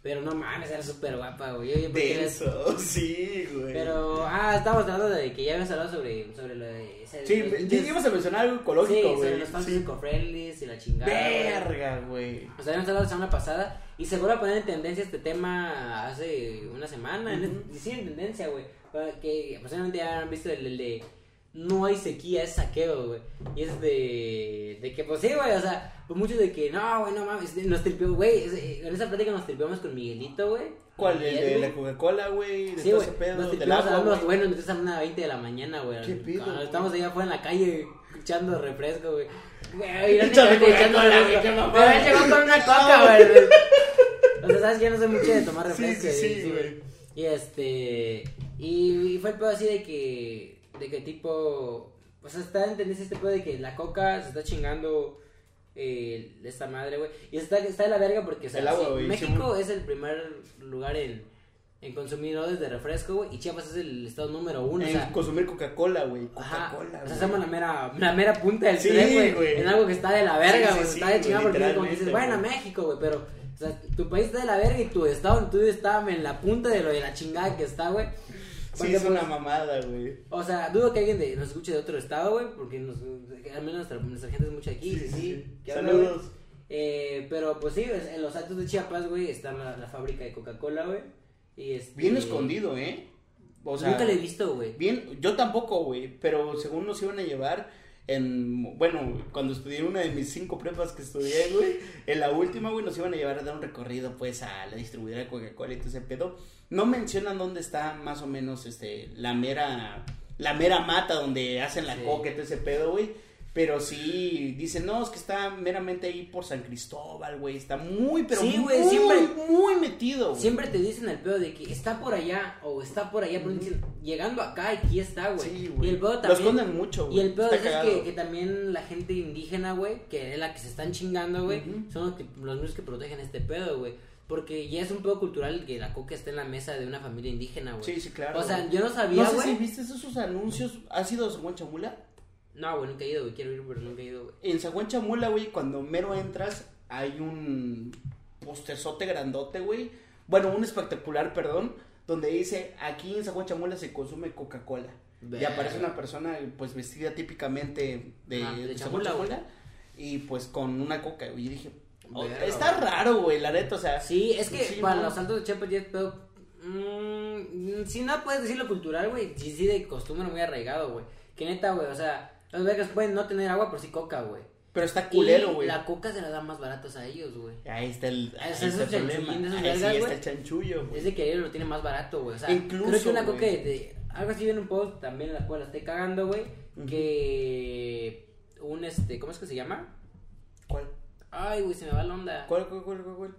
Pero no mames, era súper guapa, güey. Era- Denso, sí, güey. Pero, ah, estábamos hablando de que ya habíamos hablado sobre, sobre lo de... ese- Sí, íbamos a mencionar algo Sí, ecológico, sobre güey. los fans Sí. y la chingada. Verga, güey. O sea, habíamos hablado la semana pasada y se vuelve a poner en tendencia este tema hace una semana. en- Ujú. y sí, en tendencia, güey. Que posiblemente ya han visto el, el de no hay sequía, es saqueo, güey. Y es de, de que, pues sí, güey, o sea, pues muchos de que no, güey, no mames, nos tripeó, güey. eh, En esa plática nos tripeamos con Miguelito, güey. ¿Cuál? ¿El de la. Coca-Cola, güey? De Sí, todo ese pedo, Nos del agua, güey. bueno, entonces a una 20 de la mañana, güey. ¿Qué pido, Cuando güey? Estamos allá afuera en la calle echando refresco, güey. Güey, Echando refresco. Pero llegó con una coca, güey. O sea, sabes que yo no soy mucho de tomar refresco. sí, y- sí, güey. Y este. Y fue el pedo así de que. De que tipo. O sea, está en tendencia este pedo de que la coca se está chingando. Eh, esta madre, güey. Y está, está de la verga porque, o sea, El agua, sí, güey, México sí. es el primer lugar en, en consumidores de refresco, güey. Y Chiapas es el estado número uno. o En sea, consumir Coca-Cola, güey. Ajá, Coca-Cola, o sea, somos la mera, la mera punta del Sí, tren, güey. En algo que está de la verga, güey. está de chingada porque como dices, bueno, güey. México, güey, pero, o sea, tu país está de la verga y tu estado, tú estás en la punta de lo de la chingada que está, güey. Sí, es una mamada, güey. O sea, dudo que alguien de, nos escuche de otro estado, güey, porque nos, al menos nuestra, nuestra gente es mucho aquí, sí, sí. habla, güey. Saludos. Eh, pero pues sí, en los altos de Chiapas, güey, está la, la fábrica de Coca-Cola, güey. Y este, Bien escondido, ¿eh? O sea, Nunca lo he visto, güey. Bien, yo tampoco, güey, pero según nos iban a llevar en, bueno, cuando estudié una de mis cinco prepas que estudié, güey, en la última, güey, nos iban a llevar a dar un recorrido, pues, a la distribuidora de Coca-Cola y todo ese pedo. No mencionan dónde está más o menos, este, la mera, la mera mata donde hacen la Sí. coca y todo ese pedo, güey. Pero sí, dicen, no, es que está meramente ahí por San Cristóbal, güey. Está muy, pero Sí, muy, güey, siempre- muy metido, güey. Siempre te dicen el pedo de que está por allá o está por allá, pero dicen, llegando acá aquí está, güey. Sí, y güey. el pedo Lo también. esconden mucho, güey. Y el pedo es, que, que también la gente indígena, güey, que es la que se están chingando, güey, son los, que, los mismos que protegen este pedo, güey. Porque ya es un pedo cultural que la coca esté en la mesa de una familia indígena, güey. Sí, sí, claro. O sea, güey. yo no sabía, No sé güey. si viste esos anuncios. ¿Has ido a San Juan Chamula? No, güey, nunca he ido, güey. Quiero ir, pero nunca he ido, güey. En San Juan Chamula, güey, cuando mero entras, hay un posterzote grandote, güey. Bueno, un espectacular, perdón, donde dice, aquí en San Juan Chamula se consume Coca-Cola. Y aparece una persona, pues, vestida típicamente de, Ah, de Chamula. Y, pues, con una coca, güey. Y dije, oh, Verga, está güey. raro, güey, la neta, o sea. Sí, es que Sí, para ¿no? los saltos de Chiapas ya es pedo. mm, si no puedes decirlo cultural, güey. Sí, sí, de costumbre muy arraigado, güey. Que neta, güey, o sea, los vegas pueden no tener agua, pero sí coca, güey. Pero está culero, güey. La coca se la dan más baratos a ellos, güey. Ahí está el, ahí está el problema. Ahí vergas, sí está el chanchullo, güey. Es de que ellos lo tienen más barato, güey. O sea, Incluso, creo que una coca de, de- algo así en un post también la cual la estoy cagando, güey. Que un este, ¿cómo es que se llama? ¿Cuál? Ay, güey, se me va la onda. ¿Cuál, cuál, cuál, cuál? cuál?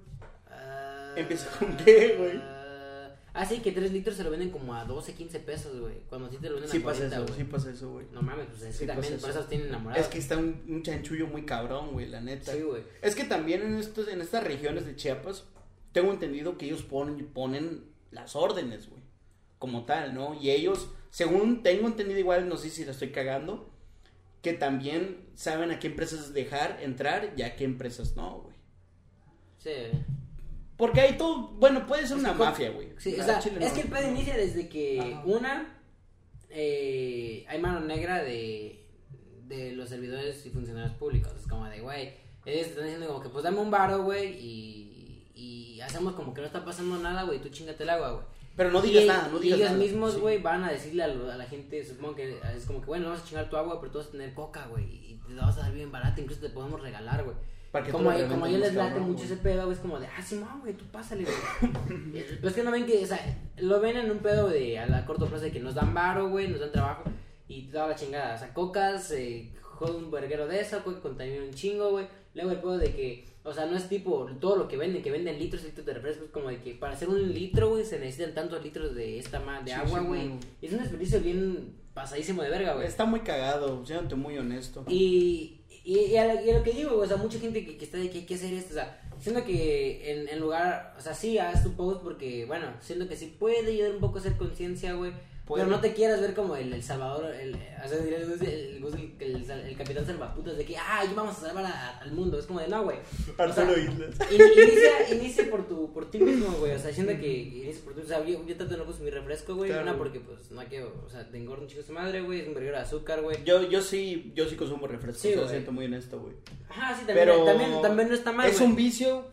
Ah, ¿Empieza con qué, güey? Ah, sí, que 3 litros se lo venden como a 12, 15 pesos, güey. Cuando sí te lo venden Sí a pasa 40, eso, güey. sí pasa eso, güey. No mames, pues es Sí que también pasa por eso. eso tienen enamorados. Es que está un, un chanchullo muy cabrón, güey, la neta. Sí, güey. Es que también en estos, en estas regiones de Chiapas, tengo entendido que ellos ponen, ponen las órdenes, güey. Como tal, ¿no? Y ellos, según tengo entendido igual, no sé si la estoy cagando, que también saben a qué empresas dejar entrar y a qué empresas no, güey. Sí. Porque hay todo, bueno, puede ser Es una mafia, güey. Sí, o Al sea, chile es no. que el pedo inicia desde que, Ajá. una, eh, hay mano negra de, de los servidores y funcionarios públicos. Es como de, güey, ellos te están diciendo como que, pues dame un varo, güey, y, y hacemos como que no está pasando nada, güey, tú chingate el agua, güey. Pero no digas y, nada, no digas ellos nada. mismos, Sí. güey, van a decirle a, lo- a la gente, supongo que es como que, bueno, vamos a chingar tu agua, pero tú vas a tener coca, güey, y te la vas a dar bien barata, incluso te podemos regalar, güey. Para que Como, como a ellos les más late mucho güey. ese pedo, güey, es como de, ah, sí, no, güey, tú pásale, güey. Pero es que no ven que, o sea, lo ven en un pedo de a la corto plazo de que nos dan varo, güey, nos dan trabajo y toda la chingada. O sea, cocas, eh, jode un verguero de esa, coca contamina un chingo, güey. Luego el pedo de que, o sea, no es tipo todo lo que venden, que venden litros y litros de refrescos, como de que para hacer un litro, güey, se necesitan tantos litros de esta ma- de Sí, agua, sí, güey. güey. Y es un desperdicio bien pasadísimo de verga, güey. Está muy cagado, siéndote muy honesto. Y, y, y a, lo, que digo, o sea, mucha gente que, que está de que hay que hacer esto, o sea, siento que en, en lugar, o sea, sí, haz tu post porque, bueno, siento que sí puede ayudar un poco a hacer conciencia, güey. Puede. Pero no te quieras ver como el, el Salvador, el, o sea, diría el, Gus- el, Gus- el, el- el capitán salvaputas de que, ah, vamos a salvar a- al mundo. Es como de, no, güey. O sea, Islas. in- inicia, inicia por tu por ti mismo, güey. O sea, siento que inicia por ti. O sea, yo, yo trato de no consumir refresco, güey. Claro. Una porque, pues, no quiero, o sea, te engorda un chico su madre, güey. Es un verguero de azúcar, güey. Yo, yo sí, yo sí consumo refrescos, Sí, siento muy honesto, güey. Ajá, sí, también, Pero también, también no está mal, Es un vicio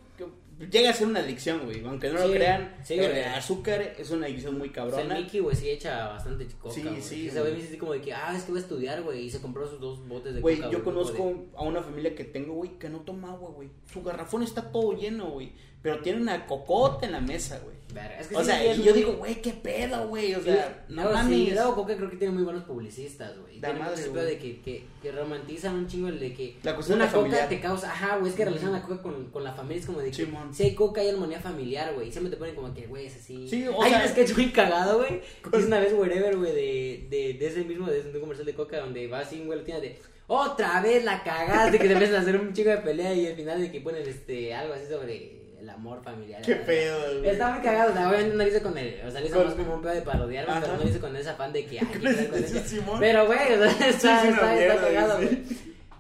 llega a ser una adicción, güey. Aunque no lo crean, sí, el güey. azúcar es una adicción muy O sea, el cabrona. Mickey, güey, sí echa bastante coca, Sí, güey. sí, Ese güey. me dice así como de que, ah, es que voy a estudiar, güey, y se compró sus dos botes de Güey, coca, yo güey, conozco como a una familia que tengo, güey, que no toma agua, güey. Su garrafón está todo lleno, güey. Pero tiene una cocota en la mesa, güey. es que O sí, sea, y yo digo, güey, qué pedo, güey. O sea, la- no sí, mames. luego Coca creo que tiene muy buenos publicistas, güey. Tiene madre, ese pedo de que, que, que romantizan un chingo el de que La cuestión una de la coca familiar. te causa, ajá, güey, es que relacionan la coca con, con la familia, es como de que Simón. si hay coca hay armonía familiar, güey, y siempre te ponen como que, güey, es así. Sí, o hay sea- un sketch muy cagado, güey, es una vez wherever, güey, de, de, de ese mismo, de, un comercial de coca donde va así, güey, tiene de, otra vez la cagaste, que te empiezan a hacer un chico de pelea y al final de que ponen, este, algo así sobre el amor familiar. Qué pedo, güey. Está muy cagado, o sea, obviamente no lo hice con el, o sea, lo hice más como un pedo de parodiarme, Ajá. pero no lo hice con ese afán de que, ay, quiero ese- con ese. Simón. Pero, güey, o sea, está, está, está cagado, güey.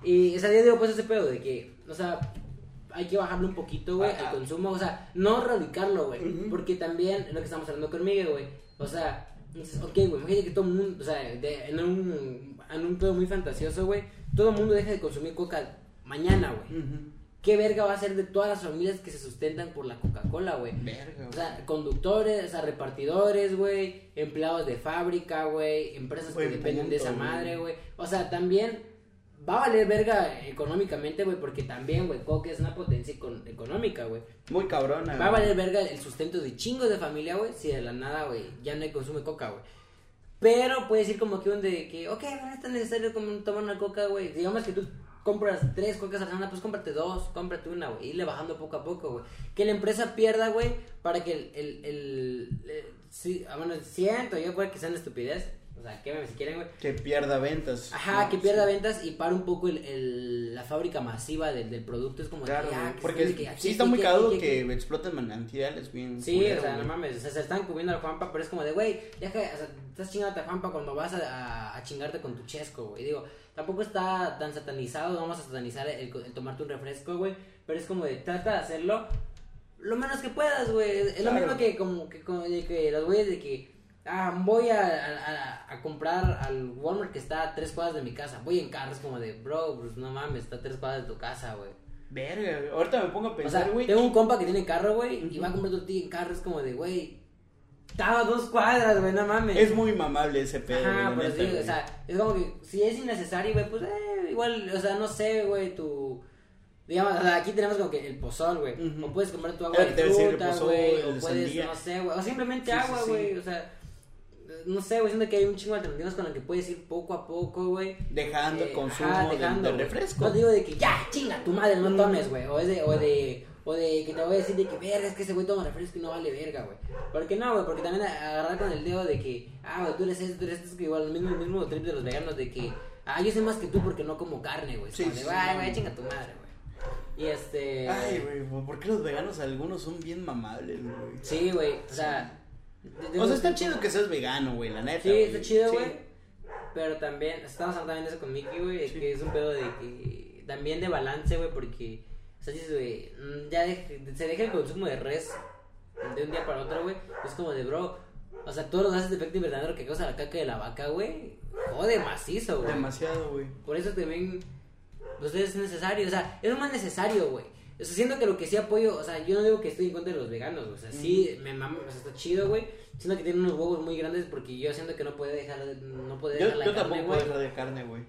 Y, o sea, yo digo, pues ese pedo de que, o sea, hay que bajarle un poquito, güey, al consumo, o sea, no radicarlo, güey, porque también, es lo que estamos hablando con Miguel, güey, o sea, dices, ok, güey, imagínate que todo el mundo, o sea, de- en, un, en un pedo muy fantasioso, güey, todo el mundo deja de consumir coca mañana, güey. Ujú. ¿Qué verga va a ser de todas las familias que se sustentan por la Coca-Cola, güey? Verga, O sea, conductores, o sea, repartidores, güey, empleados de fábrica, güey, empresas Buen que dependen de esa güey. madre, güey. O sea, también va a valer verga económicamente, güey, porque también, güey, Coca es una potencia econ- económica, güey. Muy cabrona. Va a valer verga el sustento de chingos de familia, güey, si de la nada, güey, ya no hay consumo de Coca, güey. Pero puede decir como que un de que, ok, no es tan necesario como tomar una coca, güey. Digamos que tú compras tres cocas a la semana, pues cómprate dos, cómprate una, güey. Irle bajando poco a poco, güey. Que la empresa pierda, güey, para que el, el, el, eh, sí, ah, bueno, siento yo, güey, que sea una estupidez. O sea, quémeme si quieren, güey. Que pierda ventas. Ajá, ¿no? que pierda Sí. ventas y para un poco el, el- la fábrica masiva del, del producto. Es como Claro, que, ah, que porque se- que aquí, sí está aquí, muy cagado que aquí. exploten manantiales bien. Sí, culero, o sea, no mames, o sea, se están comiendo al Juanpa, pero es como de, güey, ya que, o sea, estás chingándote a Juanpa cuando vas a, a- a chingarte con tu chesco, güey. Digo, tampoco está tan satanizado, vamos a satanizar el, el tomarte un refresco, güey, pero es como de, trata de hacerlo lo menos que puedas, güey. Es lo mismo que como que, como de que los güeyes de que, ah, voy a, a- comprar al Walmart que está a tres cuadras de mi casa, voy en carro, es como de, bro, pues no mames, está a tres cuadras de tu casa, güey. Verga, ahorita me pongo a O pensar, sea, güey. tengo un compa que tiene carro, güey, y va a comprar tortilla en carro. Es como de, güey, estaba a dos cuadras, güey, no mames. Es muy mamable ese pedo. güey, Ajá, la pero neta, sí, güey. o sea, es como que si es innecesario, güey, pues eh, igual, o sea, no sé, güey, tu. Digamos, o sea, aquí tenemos como que el pozol, güey. Ujú. O puedes comprar tu agua de fruta, pozol, güey. O de puedes, sandía. no sé, güey. O simplemente Sí, agua, sí. güey. O sea, no sé, güey, siento que hay un chingo de alternativas con las que puedes ir poco a poco, güey. Dejando el Eh, consumo ajá, de- dejando, de, güey. refresco. No digo de que ya, chinga, tu madre, no tomes, güey. O, es de, o de, o de que te voy a decir de que verga, es que ese güey toma refresco y no vale verga, güey. Porque no, güey, porque también agarrar con el dedo de que, ah, güey, tú eres esto, tú eres esto, es que igual el mismo, el mismo trip de los veganos de que, ah, yo sé más que tú porque no como carne, güey. Sí, sí, ay, güey, chinga tu madre, güey. Y este. Ay, güey, ¿por qué los veganos algunos son bien mamables, güey? Sí, güey, o sea. de- de- O sea, está chido que seas vegano, güey, la neta. Sí, está chido, Sí. güey. Pero también, estamos hablando también de eso con Mickey, güey, Sí. que es un pedo de que, también de balance, güey, porque, sea, dices, güey, mm, ya se deja el consumo de res de un día para otro, güey, es como de, bro, o sea, todos los gases de efecto invernadero que causa la caca de la vaca, güey, jode macizo, güey. Demasiado, güey. Por eso también, pues es necesario, o sea, es lo más necesario, güey. O sea, siento que lo que sí apoyo, o sea, yo no digo que estoy en contra de los veganos, o sea, sí, me mama, o sea, está chido, güey. Siento que tienen unos huevos muy grandes porque yo siento que no puede dejar, de- no puede Yo, dejar la yo carne, tampoco güey. puedo dejar de carne, güey.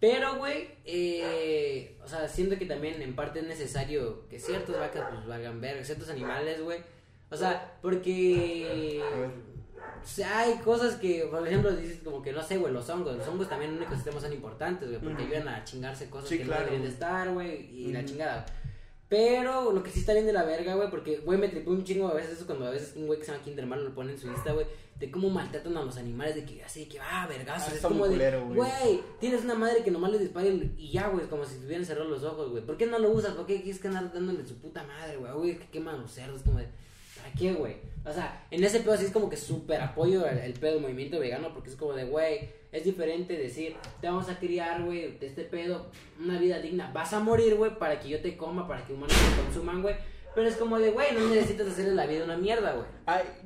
Pero, güey, eh, o sea, siento que también en parte es necesario que ciertas vacas pues valgan verga, ciertos animales, güey. O sea, porque A ver. o sea, hay cosas que, por ejemplo, dices como que no sé, güey, los hongos. Los hongos también en un ecosistema son importantes, güey, porque ayudan a chingarse cosas Sí, que claro, no deberían de estar, güey, y la chingada. Pero lo que sí está bien de la verga, güey, porque, güey, me tripé un chingo a veces eso cuando a veces un güey que se llama Kinderman lo pone en su lista, güey, de cómo maltratan a los animales, de que así, que ah, vergazos. Ah, es como de, güey. tienes una madre que nomás le dispara y y ya, güey, como si tuvieran cerrados los ojos, güey. ¿Por qué no lo usas? ¿Por qué quieres que andar dándole su puta madre, güey? Güey, que queman los cerdos, como de, ¿para qué, güey? O sea, en ese pedo sí es como que súper apoyo el, el pedo del movimiento vegano, porque es como de, güey, es diferente decir, te vamos a criar, güey, de este pedo, una vida digna. Vas a morir, güey, para que yo te coma, para que humanos te consuman, güey. Pero es como de, güey, no necesitas hacerle la vida una mierda, güey.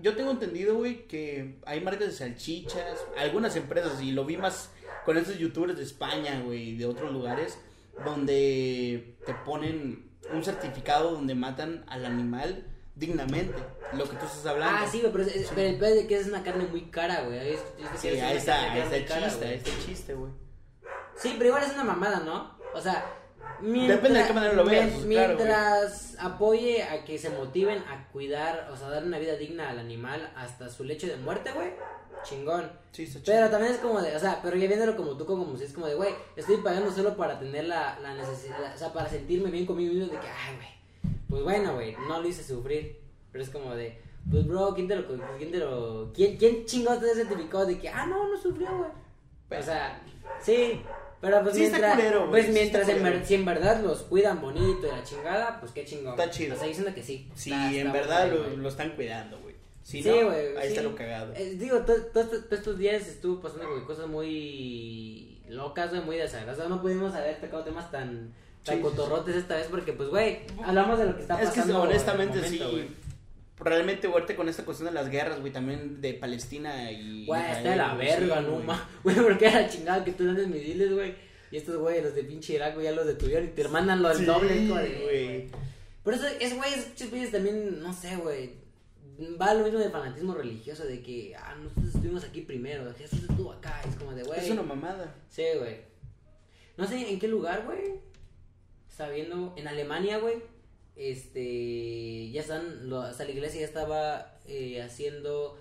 Yo tengo entendido, güey, que hay marcas de salchichas, algunas empresas, y lo vi más con estos youtubers de España, güey, y de otros lugares, donde te ponen un certificado donde matan al animal dignamente, lo que tú estás hablando. Ah, sí, güey, pero, es- pero el pedo es que es una carne muy cara, güey. Es- es- Sí, ahí está, ahí está el cara, chiste, güey. ahí está el chiste, güey. Sí, pero igual es una mamada, ¿no? O sea, mientras, Depende de qué manera lo veas, pues, claro, mientras apoye a que se motiven a cuidar, o sea, dar una vida digna al animal hasta su lecho de muerte, güey, chingón. Sí, está. Pero también es como de, o sea, pero ya viéndolo como tú, como si es como de, güey, estoy pagando solo para tener la, la necesidad, o sea, para sentirme bien conmigo mismo de que, ay, güey, pues bueno, güey, no lo hice sufrir. Pero es como de, pues bro, ¿quién te lo, quién te lo, quién, quién chingados te certificado de que, ah, no, no sufrió, güey? O sea, sí, pero pues Sí está mientras, culero, pues mientras está en ver- si en verdad los cuidan bonito y la chingada, pues qué chingón. Está chido. O sea, diciendo que sí. Sí, Está- en está verdad lo, lo están cuidando, güey. Si Sí, no, ahí está sí. lo cagado. Eh, digo, to- to- to- todos estos días estuvo pasando cosas muy locas, güey, muy desagradables. O sea, no pudimos haber tocado temas tan, tan Sí, sí, cotorrotes esta vez porque, pues, güey, hablamos de lo que está Es que pasando. honestamente momento, sí. güey. Realmente, ahorita con esta cuestión de las guerras, güey, también de Palestina y. Güey, está de la güey, verga, sí, no güey. ma. Güey, porque era chingada que tú landes misiles, güey. Y estos güey, los de pinche Irak, güey, ya los detuvieron y te mandan lo al Sí, doble. güey. Por eso, es, güey, esos güeyes también, no sé, güey. Va lo mismo del fanatismo religioso, de que, ah, nosotros estuvimos aquí primero, Jesús estuvo acá. Es como de, güey. Es una mamada. Sí, güey. No sé en qué lugar, güey. Estaba viendo. En Alemania, güey. Este. Ya están. Lo, hasta la iglesia ya estaba eh, haciendo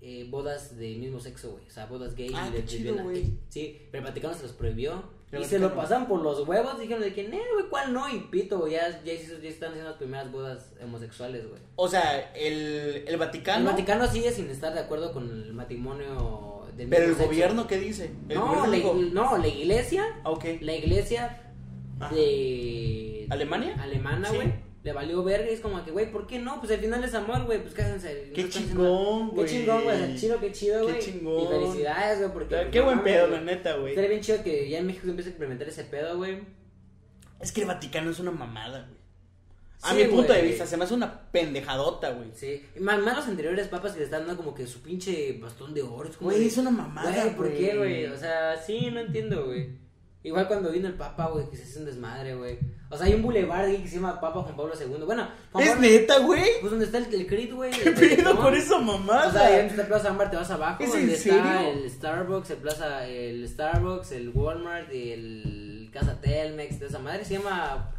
eh, bodas del mismo sexo, güey. O sea, bodas gay Ah, y de qué chido, güey. Sí, pero el Vaticano se los prohibió. Y se lo pasaban por los huevos. Dijeron de que, no, güey, ¿cuál no? Y pito, güey. Ya, ya, ya están haciendo las primeras bodas homosexuales, güey. O sea, el, el Vaticano. El Vaticano sigue sin estar de acuerdo con el matrimonio del Pero el mismo sexo. gobierno, ¿qué dice? El No, gobierno la, dijo, no, la iglesia ah, ok. la iglesia Ajá. de ¿Alemania? alemana, Sí. güey. Le valió verga y es como que, güey, ¿por qué no? Pues al final es amor, güey, pues cásense. no Qué chingón, haciendo- güey. Qué chingón, güey, chido, qué chido, Qué güey. chingón. Y felicidades, güey, porque... Qué no buen pedo, güey. la neta, güey. Estaría bien chido que ya en México se empiece a implementar ese pedo, güey. Es que el Vaticano es una mamada, güey. A Sí, mi punto de vista, se me hace una pendejadota, güey. Sí, más, más los anteriores papas que le están dando como que su pinche bastón de oro. Es Güey, de, es una mamada, Güey, ¿por qué, güey? O sea, sí, no entiendo, güey. Igual cuando vino el Papa, güey, que se hace un desmadre, güey. O sea, hay un boulevard ahí que se llama Papa Juan Pablo II. Bueno, Juan ¿Es Pablo- neta, güey? Pues donde está el, el Crit, güey. ¿Qué pedo con esa O mamada? sea, ahí está Plaza Ámbar te vas abajo, ¿Es donde en está serio? el Starbucks, el Plaza, el Starbucks, el Walmart y el Casa Telmex, de esa madre se llama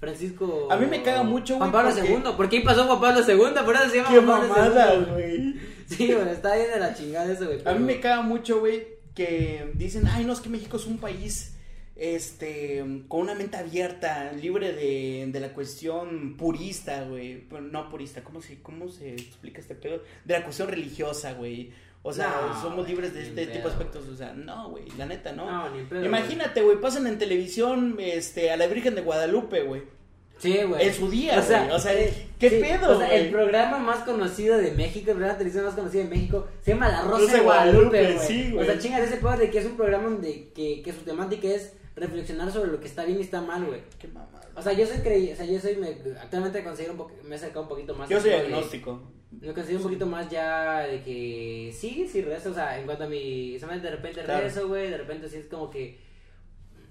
Francisco. A mí me caga mucho, Juan güey, Pablo porque- II. ¿Por qué ahí pasó Juan Pablo II? Por eso se llama Qué Juan Pablo mamada, II. güey. Sí, güey, está bien de la chingada eso, güey. A mí me caga mucho, güey, que dicen, ay, no, es que México es un país, este, con una mente abierta, libre de, de la cuestión purista, güey. No purista, ¿cómo se, ¿cómo se explica este pedo? De la cuestión religiosa, güey. O sea, No, somos libres de este pedo, tipo de aspectos. O sea, no, güey, la neta, no. No, ni pedo, Imagínate, güey, pasan en televisión este, a la Virgen de Guadalupe, güey. Sí, güey. En su día, güey. O sea, eh, ¿qué sí, pedo, O sea, güey? el programa más conocido de México, el programa de televisión más conocido de México, se llama La Rosa Rosa de Guadalupe, Guadalupe, güey. sí, o sea, chingas ese pedo de que es un programa donde que, que su temática es reflexionar sobre lo que está bien y está mal, güey. Qué mamada. O sea, yo soy creí, o sea, yo soy, me, actualmente considero un me he acercado un poquito más. Yo soy de- agnóstico. Me considero un poquito más ya de que sí, sí rezo, o sea, en cuanto a mi, de repente Claro. rezo, güey, de repente sí es como que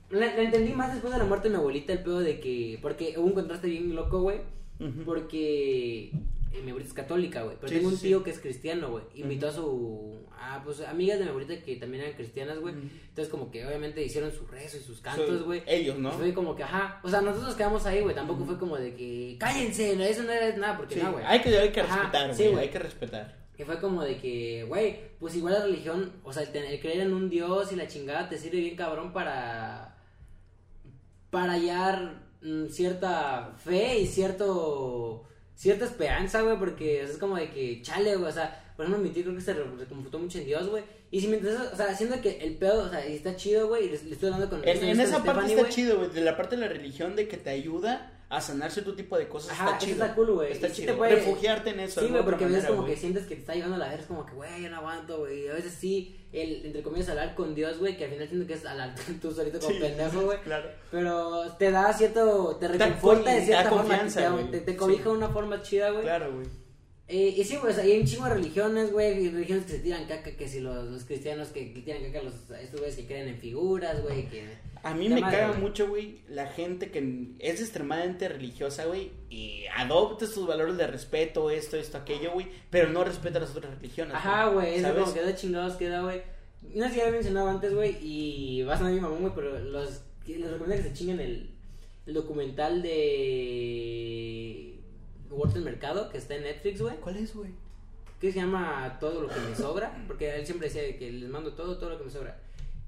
la, la entendí más después de la muerte de mi abuelita el pedo de que porque hubo un contraste bien loco, güey, porque mi abuelita es católica, güey, pero Sí, tengo un sí. tío que es cristiano, güey, invitó a su a pues amigas de mi abuelita que también eran cristianas, güey. Entonces como que obviamente hicieron su rezo y sus cantos, güey. Ellos, ¿no? Y Fue como que, ajá, o sea, nosotros nos quedamos ahí, güey, tampoco fue como de que cállense, no, eso no es nada, porque Sí, no, güey. hay que, hay que Ajá, respetar, güey, güey. hay que respetar. Que fue como de que, güey, pues igual la religión, o sea, el, tener- el creer en un Dios y la chingada te sirve bien cabrón para. para hallar mm, cierta fe y cierto. Cierta esperanza, güey, porque es como de que, chale, güey, o sea, por ejemplo, mi tío creo que se re- reconfortó mucho en Dios, güey. Y si mientras, o sea, haciendo que el pedo, o sea, y está chido, güey, y le, le estoy hablando con. En, en esa parte Stephanie, está güey. chido, güey, de la parte de la religión de que te ayuda a sanar cierto tipo de cosas Ajá, está eso chido. está cool, güey. Está Y sí chido. te puede- Refugiarte en eso. Sí, güey, porque ves manera, como güey. que sientes que te está llevando a la verga, es como que, güey, yo no aguanto, güey. A veces sí, el, entre comillas, hablar con Dios, güey, que al final siento que es hablar tú solito como Sí, pendejo, güey. Claro. Pero te da cierto, te reconforta con- de cierta forma, te, te, te cobija Sí. de una forma chida, güey. Claro, güey. Eh, y sí, sea, hay un chingo de religiones, güey, y religiones que se tiran caca, que si los, los cristianos que, que tiran caca, los, estos güeyes que creen en figuras, güey, que... A mí me caga mucho, güey, la gente que es extremadamente religiosa, güey, y adopta sus valores de respeto, esto, esto, aquello, güey, pero no respeta las otras religiones. Ajá, güey, es ¿sabes? como que de chingados queda, güey. No sé si ya había mencionado antes, güey, y vas a mi mamá, güey, pero los, les recomiendo que se chinguen el, el documental de Walter Mercado, que está en Netflix, güey, ¿Cuál es, güey? que se llama Todo lo que me sobra, porque él siempre decía que les mando todo, todo lo que me sobra.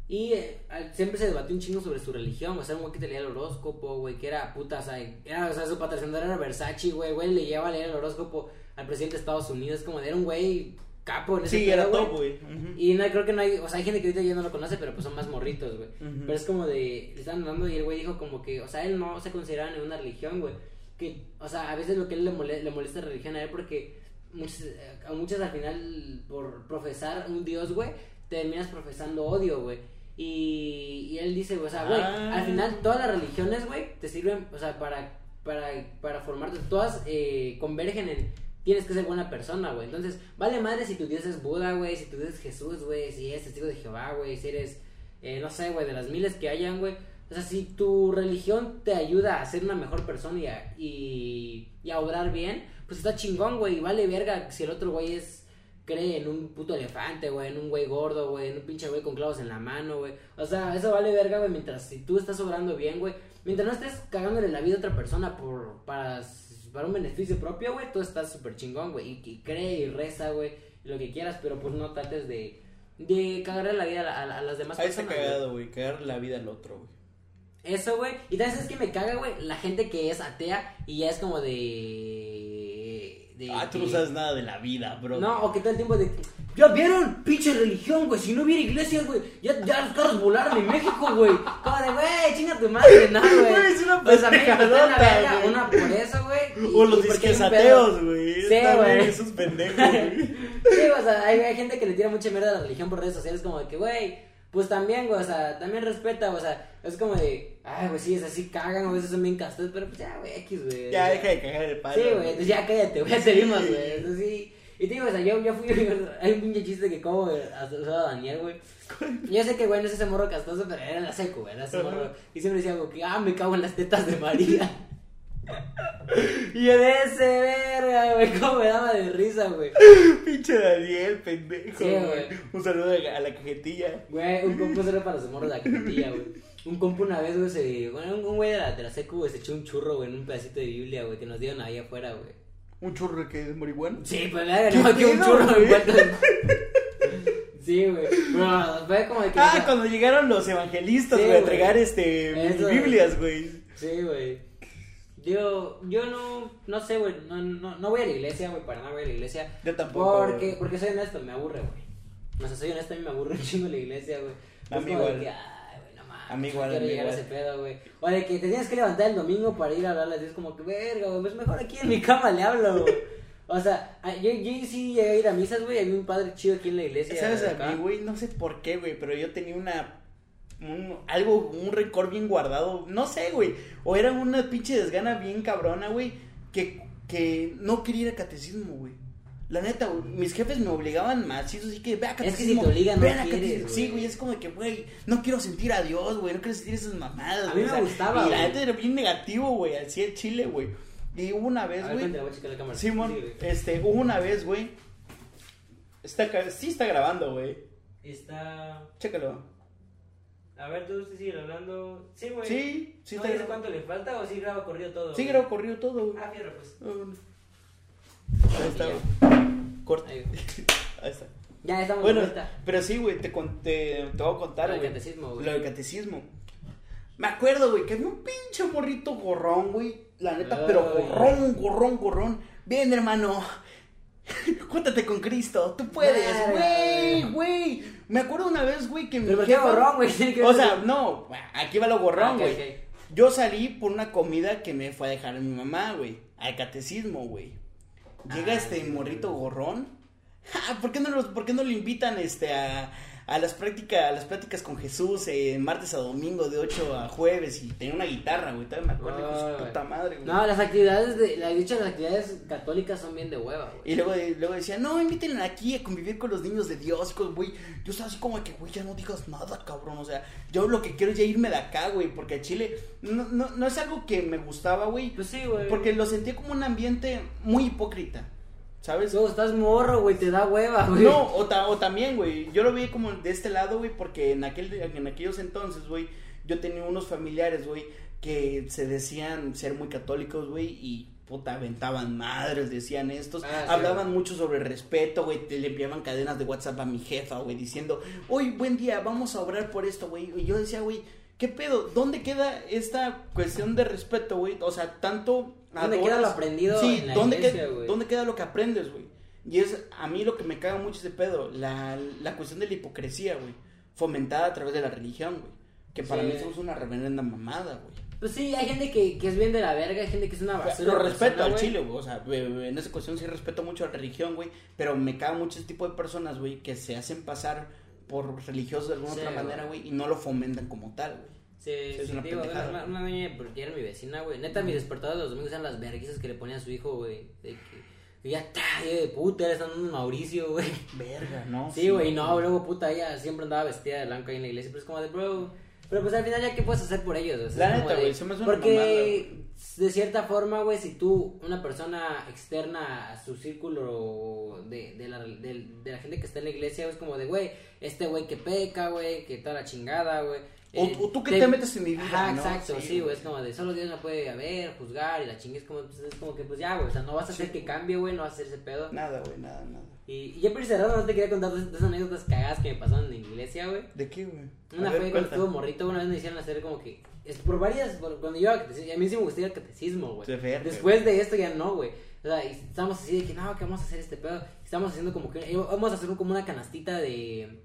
Y eh, siempre se debatió un chingo sobre su religión, o sea, un güey que te leía el horóscopo, güey, que era puta, o sea, era, o sea, su patrocinador era Versace, güey, güey, le llevaba a leer el horóscopo al presidente de Estados Unidos, como de, era un güey capo en ese Sí, era top, güey. Ujú. Y no, creo que no hay, o sea, hay gente que ahorita ya no lo conoce, pero pues son más morritos, güey. Ujú. Pero es como de, le están hablando y el güey dijo como que, o sea, él no se consideraba en una religión, güey. Que, o sea, a veces lo que él le, mole- le molesta la religión a él porque a muchos al final, por profesar un dios, güey, terminas profesando odio, güey. Y, y él dice, o sea, güey, Ah. al final todas las religiones, güey, te sirven, o sea, para, para, para formarte, todas eh, convergen en tienes que ser buena persona, güey. Entonces, vale madre si tu Dios es Buda, güey, si tu Dios es Jesús, güey, si eres testigo de Jehová, güey, si eres, eh, no sé, güey, de las miles que hayan, güey. O sea, si tu religión te ayuda a ser una mejor persona y a, y, y a obrar bien, pues está chingón, güey. Y vale verga si el otro güey es cree en un puto elefante, güey, en un güey gordo, güey, en un pinche güey con clavos en la mano, güey. O sea, eso vale verga, güey, mientras si tú estás obrando bien, güey. Mientras no estés cagándole la vida a otra persona por para, para un beneficio propio, güey, tú estás súper chingón, güey. Y, y cree y reza, güey, lo que quieras, pero pues no trates de, de cagarle la vida a, la- a las demás Ahí está personas. cagado, güey, cagar la vida al otro, güey. Eso, güey. Y también es que me caga, güey, la gente que es atea y ya es como de... de Ah, tú no sabes nada de la vida, bro. No, o que todo el tiempo de... Ya vieron, pinche religión, güey. Si no hubiera iglesias, güey. Ya, ya los carros volaron en México, güey. Como de, güey, chinga tu madre, no, güey. Es una Pues a mí me pendejadota, verga, una por eso, güey. O los disques ateos, güey. Sí, güey. Esos pendejos, güey. Sí, o sea, hay, hay gente que le tira mucha mierda a la religión por redes sociales, como de que, güey, pues también, güey, o sea, también respeta, o sea, es como de, ay, güey, sí, es así, cagan, a veces son bien castos, pero pues ya, güey, X, güey. Ya deja de cagar el palo. Sí, güey, entonces ya cállate, güey, seguimos, güey, entonces sí. Y te digo, o sea, yo, yo fui, hay un pinche chiste que como güey, a, a Daniel, güey. Yo sé que, güey, no es ese morro castoso, pero era la seco, güey, era ese morro. Y siempre decía, güey, que, ah, me cago en las tetas de María. Y yo de ese verga, güey, cómo me daba de risa, güey. Pinche Daniel, pendejo. Sí, güey. Un saludo a la cajetilla. Güey, un compu era para morros de la cajetilla, güey. Un compu una vez, güey, se... Bueno, un güey de la, de la secu, güey, se echó un churro, güey, en un pedacito de Biblia, güey, que nos dieron ahí afuera, güey. Un churro que es marihuana. Sí, pues verga, ¿Qué no, que un churro güey? Sí, güey. Pero fue como de que... Ah, cuando llegaron los evangelistas, güey, a entregar este Biblias, güey. Sí, güey. Yo, yo no, no sé, güey, no, no, no voy a la iglesia, güey, para nada voy a la iglesia. Yo tampoco, Porque, porque soy honesto, me aburre, güey. No sé, soy honesto, a mí me aburre un chingo la iglesia, güey. A Es mí igual. que, ay, güey, no mames. A mí igual, quiero llegar a ese pedo, güey. O de que te tienes que levantar el domingo para ir a hablarle a Dios, como que, verga, güey, pues mejor aquí en mi cama le hablo, güey. O sea, yo, yo sí llegué a ir a misas, güey, había un padre chido aquí en la iglesia. ¿Sabes a mí, güey? No sé por qué, güey, pero yo tenía una. Un, algo, un récord bien guardado. No sé, güey. O era una pinche desgana bien cabrona, güey. Que, que no quería ir a catecismo, güey. La neta, güey, mis jefes me obligaban más. Y eso sí que ve a Es que catecismo. si te obligan, no quieres, catecismo. güey. Sí, güey, es como que, güey, no quiero sentir a Dios, güey. No quiero sentir esas mamadas, A güey, mí o me sea, gustaba, Y la güey. neta era bien negativo, güey. Así el chile, güey. Y hubo una vez, A güey. la. Simón, Sí, este, hubo una vez, güey. Está, sí está grabando, güey. Está... Chécalo. A ver, tú sí sigues hablando. Sí, güey. Sí, sí ¿No dice cuánto le falta o sí graba corrido todo? Sí, güey? grabó corrido todo, güey. Ah, fierro, pues. Ah. Ahí está, güey. Corta. Ahí. Ahí está. Ya estamos Bueno, de vuelta. pero sí, güey, te, te, te voy a contar, Lo del güey. catecismo, güey. Lo del catecismo. Me acuerdo, güey, que había un pinche morrito gorrón, güey. La neta, pero gorrón, gorrón, gorrón. Bien, hermano. Júntate con Cristo, tú puedes, güey, güey. Me acuerdo una vez, güey, que mi Pero ¿por qué jefa- gorrón, güey? O sea, no, aquí va lo gorrón, Ah, güey. Yo salí por una comida que me fue a dejar mi mamá, güey. Al catecismo, güey. Llega Ah, este morrito gorrón. Ja, ¿Por qué no los, por qué no le invitan este a, a las prácticas, a las pláticas con Jesús, eh, martes a domingo, de 8 a jueves, y tenía una guitarra, güey, todavía me acuerdo, su güey. puta madre, güey. No, las actividades de, la dicha las actividades católicas son bien de hueva, güey. Y luego, luego decía, no, invítenla aquí a convivir con los niños de Dios, güey. Yo estaba así como que, güey, ya no digas nada, cabrón. O sea, yo lo que quiero es ya irme de acá, güey, porque a Chile no, no, no es algo que me gustaba, güey. Pues sí, güey. Porque lo sentía como un ambiente muy hipócrita, ¿sabes? Luego estás morro, güey, te da hueva, güey. No, o, ta- o también, güey, yo lo vi como de este lado, güey, porque en, aquel, en aquellos entonces, güey, yo tenía unos familiares, güey, que se decían ser muy católicos, güey, y puta, aventaban madres, decían estos, Ah, sí, hablaban güey. mucho sobre respeto, güey, te le enviaban cadenas de WhatsApp a mi jefa, güey, diciendo, hoy buen día, vamos a orar por esto, güey, y yo decía, güey, ¿qué pedo? ¿Dónde queda esta cuestión de respeto, güey? O sea, tanto... ¿Dónde adoras- queda lo aprendido Sí, en la ¿dónde, iglesia, queda? ¿dónde queda lo que aprendes, güey? Y es a mí lo que me caga mucho ese pedo, la, la cuestión de la hipocresía, güey, fomentada a través de la religión, güey. Que para Sí. mí somos una reverenda mamada, güey. Pues sí, hay gente que, que es bien de la verga, hay gente que es una basura. Lo respeto persona, al chile, güey. O sea, en esa cuestión sí respeto mucho a la religión, güey. Pero me caga mucho ese tipo de personas, güey, que se hacen pasar por religiosos de alguna Sí, otra manera, güey, y no lo fomentan como tal, güey. Sí, Sí, sí, una digo, pendejada. una, una doña, porque era mi vecina, güey. Neta, mis despertados de los domingos eran las verguizas que le ponía a su hijo, güey. De que, y ya está, de puta, dando un Mauricio, güey. Verga, ¿no? Sí, güey, no, luego puta, ella siempre andaba vestida de blanco ahí en la iglesia, pero es como de, bro, pero pues al final ya, ¿qué puedes hacer por ellos? O sea, La neta, güey, se me hace una Porque, mamada, de cierta forma, güey, si tú, una persona externa a su círculo de, de, la, de, de la gente que está en la iglesia, es como de, güey, este güey que peca, güey, que toda la chingada, güey. O- o tú que te metes en mi vida, Ajá, ¿no? exacto, Sí, güey, es como de, solo Dios me puede ver, juzgar, y la chingue es como, pues, es como que, pues ya, güey, o sea, no vas a hacer que cambie, güey, no vas a hacer ese pedo. Nada, güey, nada, nada. Y, y ya por cerrado, no te quería contar de esas anécdotas cagadas que me pasaron en la iglesia, güey. ¿De qué, güey? Una fue cuando estuvo morrito, una vez me hicieron hacer como que. Es por varias. por- cuando yo iba a catecismo, a mí sí me gustaba el catecismo, güey. Después de esto ya no, güey. O sea, y estábamos así de que no, que vamos a hacer este pedo. Estamos haciendo como que. eh, Vamos a hacer como una canastita de.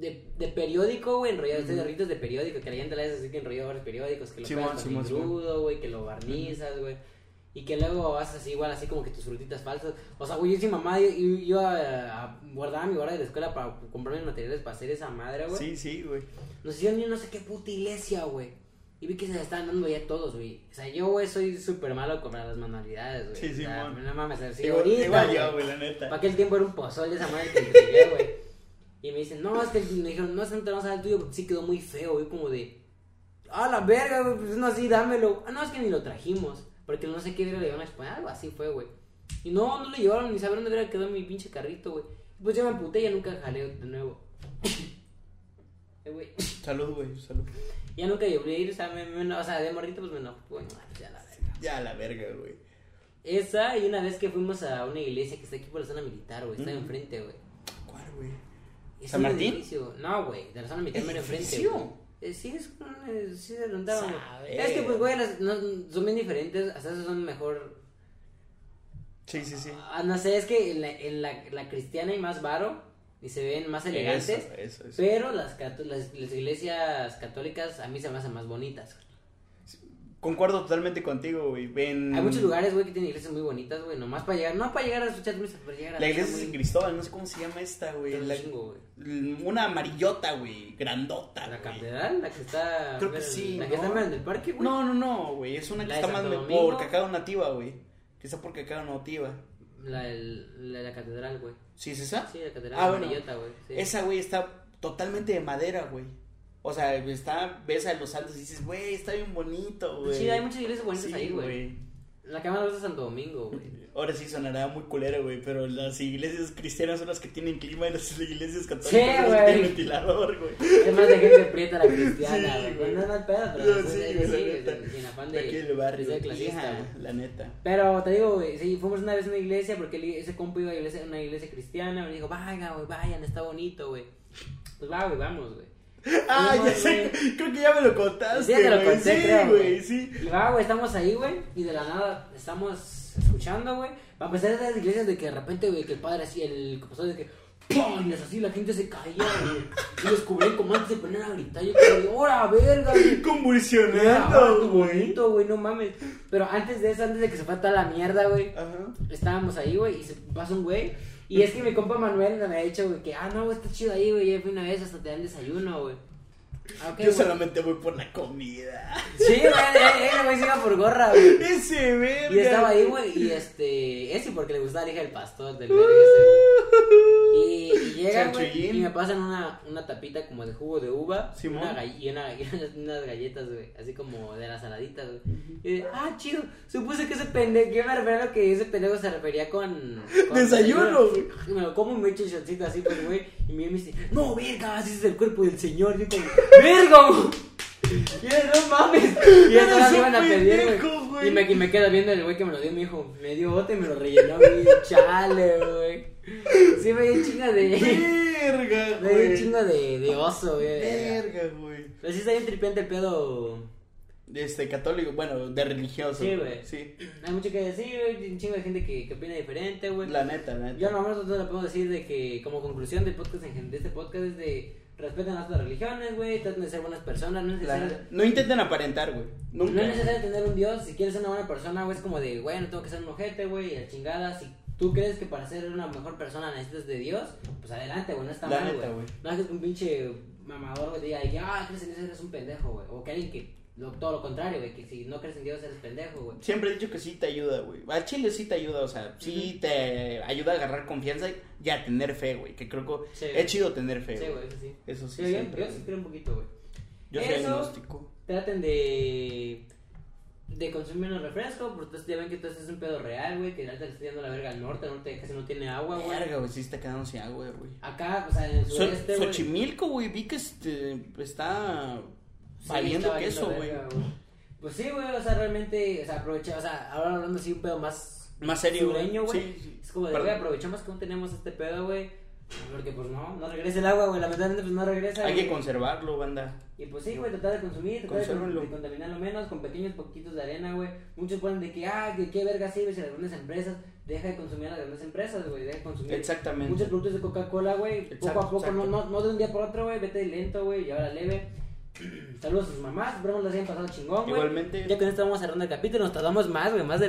De, de periódico, güey, enrollado, de ritos de periódico, que la gente le hace así que enrolló varios periódicos, que lo Simón, pegas con engrudo, güey, que lo barnizas, güey. Y que luego haces así, igual, así como que tus frutitas falsas. O sea, güey, yo sin mamá, yo, yo, yo, ah, guardaba mi hora de la escuela para comprarme materiales para hacer esa madre, güey. Sí, sí, güey. Nos hicieron a no sé qué puta iglesia, güey. Y vi que se la estaban dando ya todos, güey. O sea, yo, güey, soy súper malo para las manualidades, güey. Sí, o sea, no mames, así igual, ahorita, igual yo, güey, la neta. Para aquel tiempo era un pozol de esa madre que entregué, güey. Y me dicen, no, es que me dijeron, no, es que no te vamos a dar el tuyo porque sí quedó muy feo, güey, como de. Ah, la verga, güey, pues no así, dámelo. Ah, no, es que ni lo trajimos. Porque no sé qué verga le iban a exponer. Algo así fue, güey. Y no, no lo llevaron ni saber dónde verga quedó mi pinche carrito, güey. Pues ya me emputé y ya nunca jalé de nuevo. eh, güey. Salud, güey, salud. Ya nunca llevé a ir, o sea, me, me- o sea, de morrito pues me enojó, güey, pues ya la verga. Ya la verga, güey. Esa y una vez que fuimos a una iglesia que está aquí por la zona militar, güey, está enfrente, güey. ¿Cuál, güey? Es ¿San un Martín? edificio. No, güey, de la zona militar ¿Es mero enfrente. Eh, sí, es eh, sí se. Es que pues, güey, las- no, son bien diferentes, hasta esas son mejor. Sí, sí, sí. Ah, no sé, es que en la, en la, la cristiana hay más varo y se ven más elegantes. Eso, eso, eso. Pero las, las iglesias católicas a mí se me hacen más bonitas. Concuerdo totalmente contigo, güey. Ven. Hay muchos lugares, güey, que tienen iglesias muy bonitas, güey. Nomás para llegar, no para llegar a escuchar misa, para llegar a La iglesia de San Cristóbal, no sé cómo se llama esta, güey. La- chingo, güey. Una amarillota, güey. Grandota. La catedral, la que está. Creo que sí, La ¿no? que está en el parque, güey. No, no, no, güey. Es una que ¿La de está más por? Cacao Nativa, güey. Que está por Cacao Nativa. La, el- la, la catedral, güey. ¿Sí es esa? Sí, la catedral Ah, bueno. amarillota, güey. Sí. Esa, güey, está totalmente de madera, güey. O sea, está, ves a los altos y dices, güey, está bien bonito, güey. Sí, hay muchas iglesias bonitas Sí, ahí, güey. La gusta es Santo Domingo, güey. Ahora sí sonará muy culero, güey, pero las iglesias cristianas son las que tienen clima y las iglesias católicas Sí, son las que tienen ventilador, güey. Es más de gente prieta la cristiana, Sí, güey. No, no hay pedo, pero No, es- sí, es así, es- sin afán De de, aquí del barrio. de clasista, Hija, la neta. Pero te digo, güey, sí, fuimos una vez a una iglesia porque el- ese compa iba a iglesia- una iglesia cristiana. Me dijo, vaya, güey, vayan, está bonito, güey. Pues va, güey, vamos, güey. Ah, Fuimos, ya sé, güey. creo que ya me lo contaste, Sí, te lo güey. conté, sí, creo, güey, sí. Y va, güey, estamos ahí, güey, y de la nada estamos escuchando, güey. Va a empezar a las iglesias de que de repente, güey, que el padre así, el pastor de que, ¡pum! Y así la gente se caía, güey. Y los cubrían como antes de poner a gritar. Yo como, ¡hora, verga, güey! Convulsionando, güey. bonito, güey, no mames. Pero antes de eso, antes de que se toda la mierda, güey, Ajá. estábamos ahí, güey, y se pasa un güey. Y es que mi compa Manuel me ha dicho, güey, que, ah, no, güey, está chido ahí, güey, ya fui una vez, hasta te dan desayuno, güey. Ah, Yo güey. solamente voy por la comida. Sí, güey, eh, güey, se iba por gorra, güey. Ese verga. Y estaba ahí, güey, y este, ese porque le gustaba la hija del pastor, del verga ese. Y, y llega, güey, Chanchullín. y me pasan una, una tapita como de jugo de uva Simón. una gall- y, una, y unas galletas, güey, así como de las saladitas, güey. Y de, ah, chido, supuse que ese pendejo, yo me refería a lo que ese pendejo se refería con... con Desayuno, güey. Me lo como y me echo shotcito así, pues, güey, y me dice, no, verga, así es el cuerpo del señor, y yo como, verga, güey. Yo, no mames. Y todas un iban a pedir, güey. Y me, y me queda viendo el güey que me lo dio, mi hijo. Me dio bote y me lo rellenó, güey. Chale, güey. Sí, me dio un chingo de. Verga, Me dio güey. chingo de, de oso, güey. Verga, güey. Pero sí está bien tripiante el pedo. Este, católico, bueno, de religioso. Sí, güey. Sí. Hay mucho que decir, güey. Un chingo de gente que, que opina diferente, güey. La neta, la neta. Yo nomás nosotros le podemos decir de que, como conclusión del podcast, de este podcast, es de respeten las otras religiones, güey. Traten de ser buenas personas. No es necesario. No intenten aparentar, güey. Nunca. No es necesario tener un dios, si quieres ser una buena persona, güey, es como de, güey, no tengo que ser un ojete, güey, y la chingada, si tú crees que para ser una mejor persona necesitas de Dios, pues adelante, güey, no está mal, güey. No hagas que un pinche mamador, güey, diga, ya, crees en Dios, eres un pendejo, güey, o que alguien que, lo- todo lo contrario, güey, que si no crees en Dios, eres pendejo, güey. Siempre he dicho que sí te ayuda, güey. Al chile sí te ayuda, o sea, sí te ayuda a agarrar confianza y a tener fe, güey. Que creo que Sí. es chido tener fe, Sí, güey. eso sí. Eso sí, Sí, yo, siempre, yo sí creo un poquito, güey. Yo soy agnóstico. Traten de de consumir menos refresco, porque ya ven que esto es un pedo real, güey, que ahorita le está yendo la verga al norte, el norte casi no tiene agua, güey. Verga, güey, sí está quedando sin agua, güey. Acá, o sea, en el sureste. Xochimilco, güey, vi que este, está Sí, está queso, güey. Pues sí, güey, o sea, realmente, o sea, aprovecha, o sea, ahora hablando así un pedo más Más serio, güey. Sí, sí. Es como de, güey, aprovechamos que aún tenemos este pedo, güey. Porque pues no, no regresa el agua, güey, lamentablemente pues no regresa. Hay que conservarlo, banda. Y pues sí, güey, tratar de consumir, tratar de, de contaminarlo menos con pequeños poquitos de arena, güey. Muchos ponen de que, ah, que qué verga sirve si las grandes empresas, deja de consumir a las grandes empresas, güey, deja de consumir Exactamente. muchos productos de Coca-Cola, güey, poco a poco, no, exacto. no, no de un día por otro, güey, vete lento, güey, y ahora leve. Saludos a sus mamás, esperamos les hayan pasado chingón, güey. Igualmente. Ya con esto vamos cerrando el capítulo, nos tardamos más, güey, más de.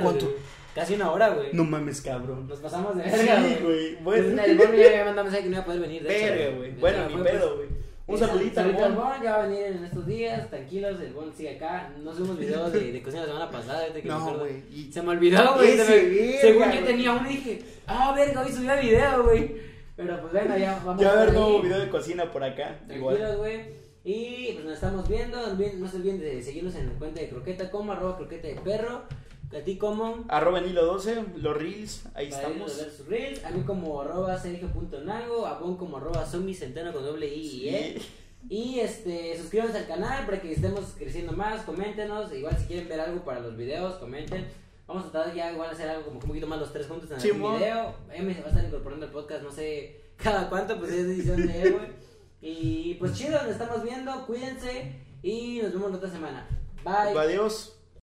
Casi una hora, güey. No mames, cabrón. Nos pasamos de Sí, verga, güey. Pues, Bueno, el Bono ya me mandó mensaje que no iba a poder venir, verga, güey. Bueno, ni fue, pedo, pues, güey. Un saludito al Bon. Bon, ya va a venir en estos días, tranquilos, el Bon sigue acá. No subimos videos de, de cocina la semana pasada, que No, güey. y- Se me olvidó, güey. Se Según yo güey. tenía uno y dije, ah, verga, hoy subía video, güey. Pero pues bueno, ya vamos Ya va a haber nuevo video de cocina por acá. Igual. Tranquilos, güey. Y pues nos estamos viendo. No se olviden de seguirnos en la cuenta de croqueta como arroba croqueta de perro. A ti como Arroba en hilo 12, los reels, ahí para estamos. reels. A mí como arroba sergio.nago. A Bon como arroba zombie centeno con doble I y E. Y este, suscríbanse al canal para que estemos creciendo más, coméntenos, igual si quieren ver algo para los videos, comenten. Vamos a tratar ya igual a hacer algo como un poquito más los tres juntos en el video. M se va a estar incorporando al podcast, no sé cada cuánto, pues es decisión de él, güey. Y pues chido, nos estamos viendo, cuídense y nos vemos la otra semana. Bye. Adiós.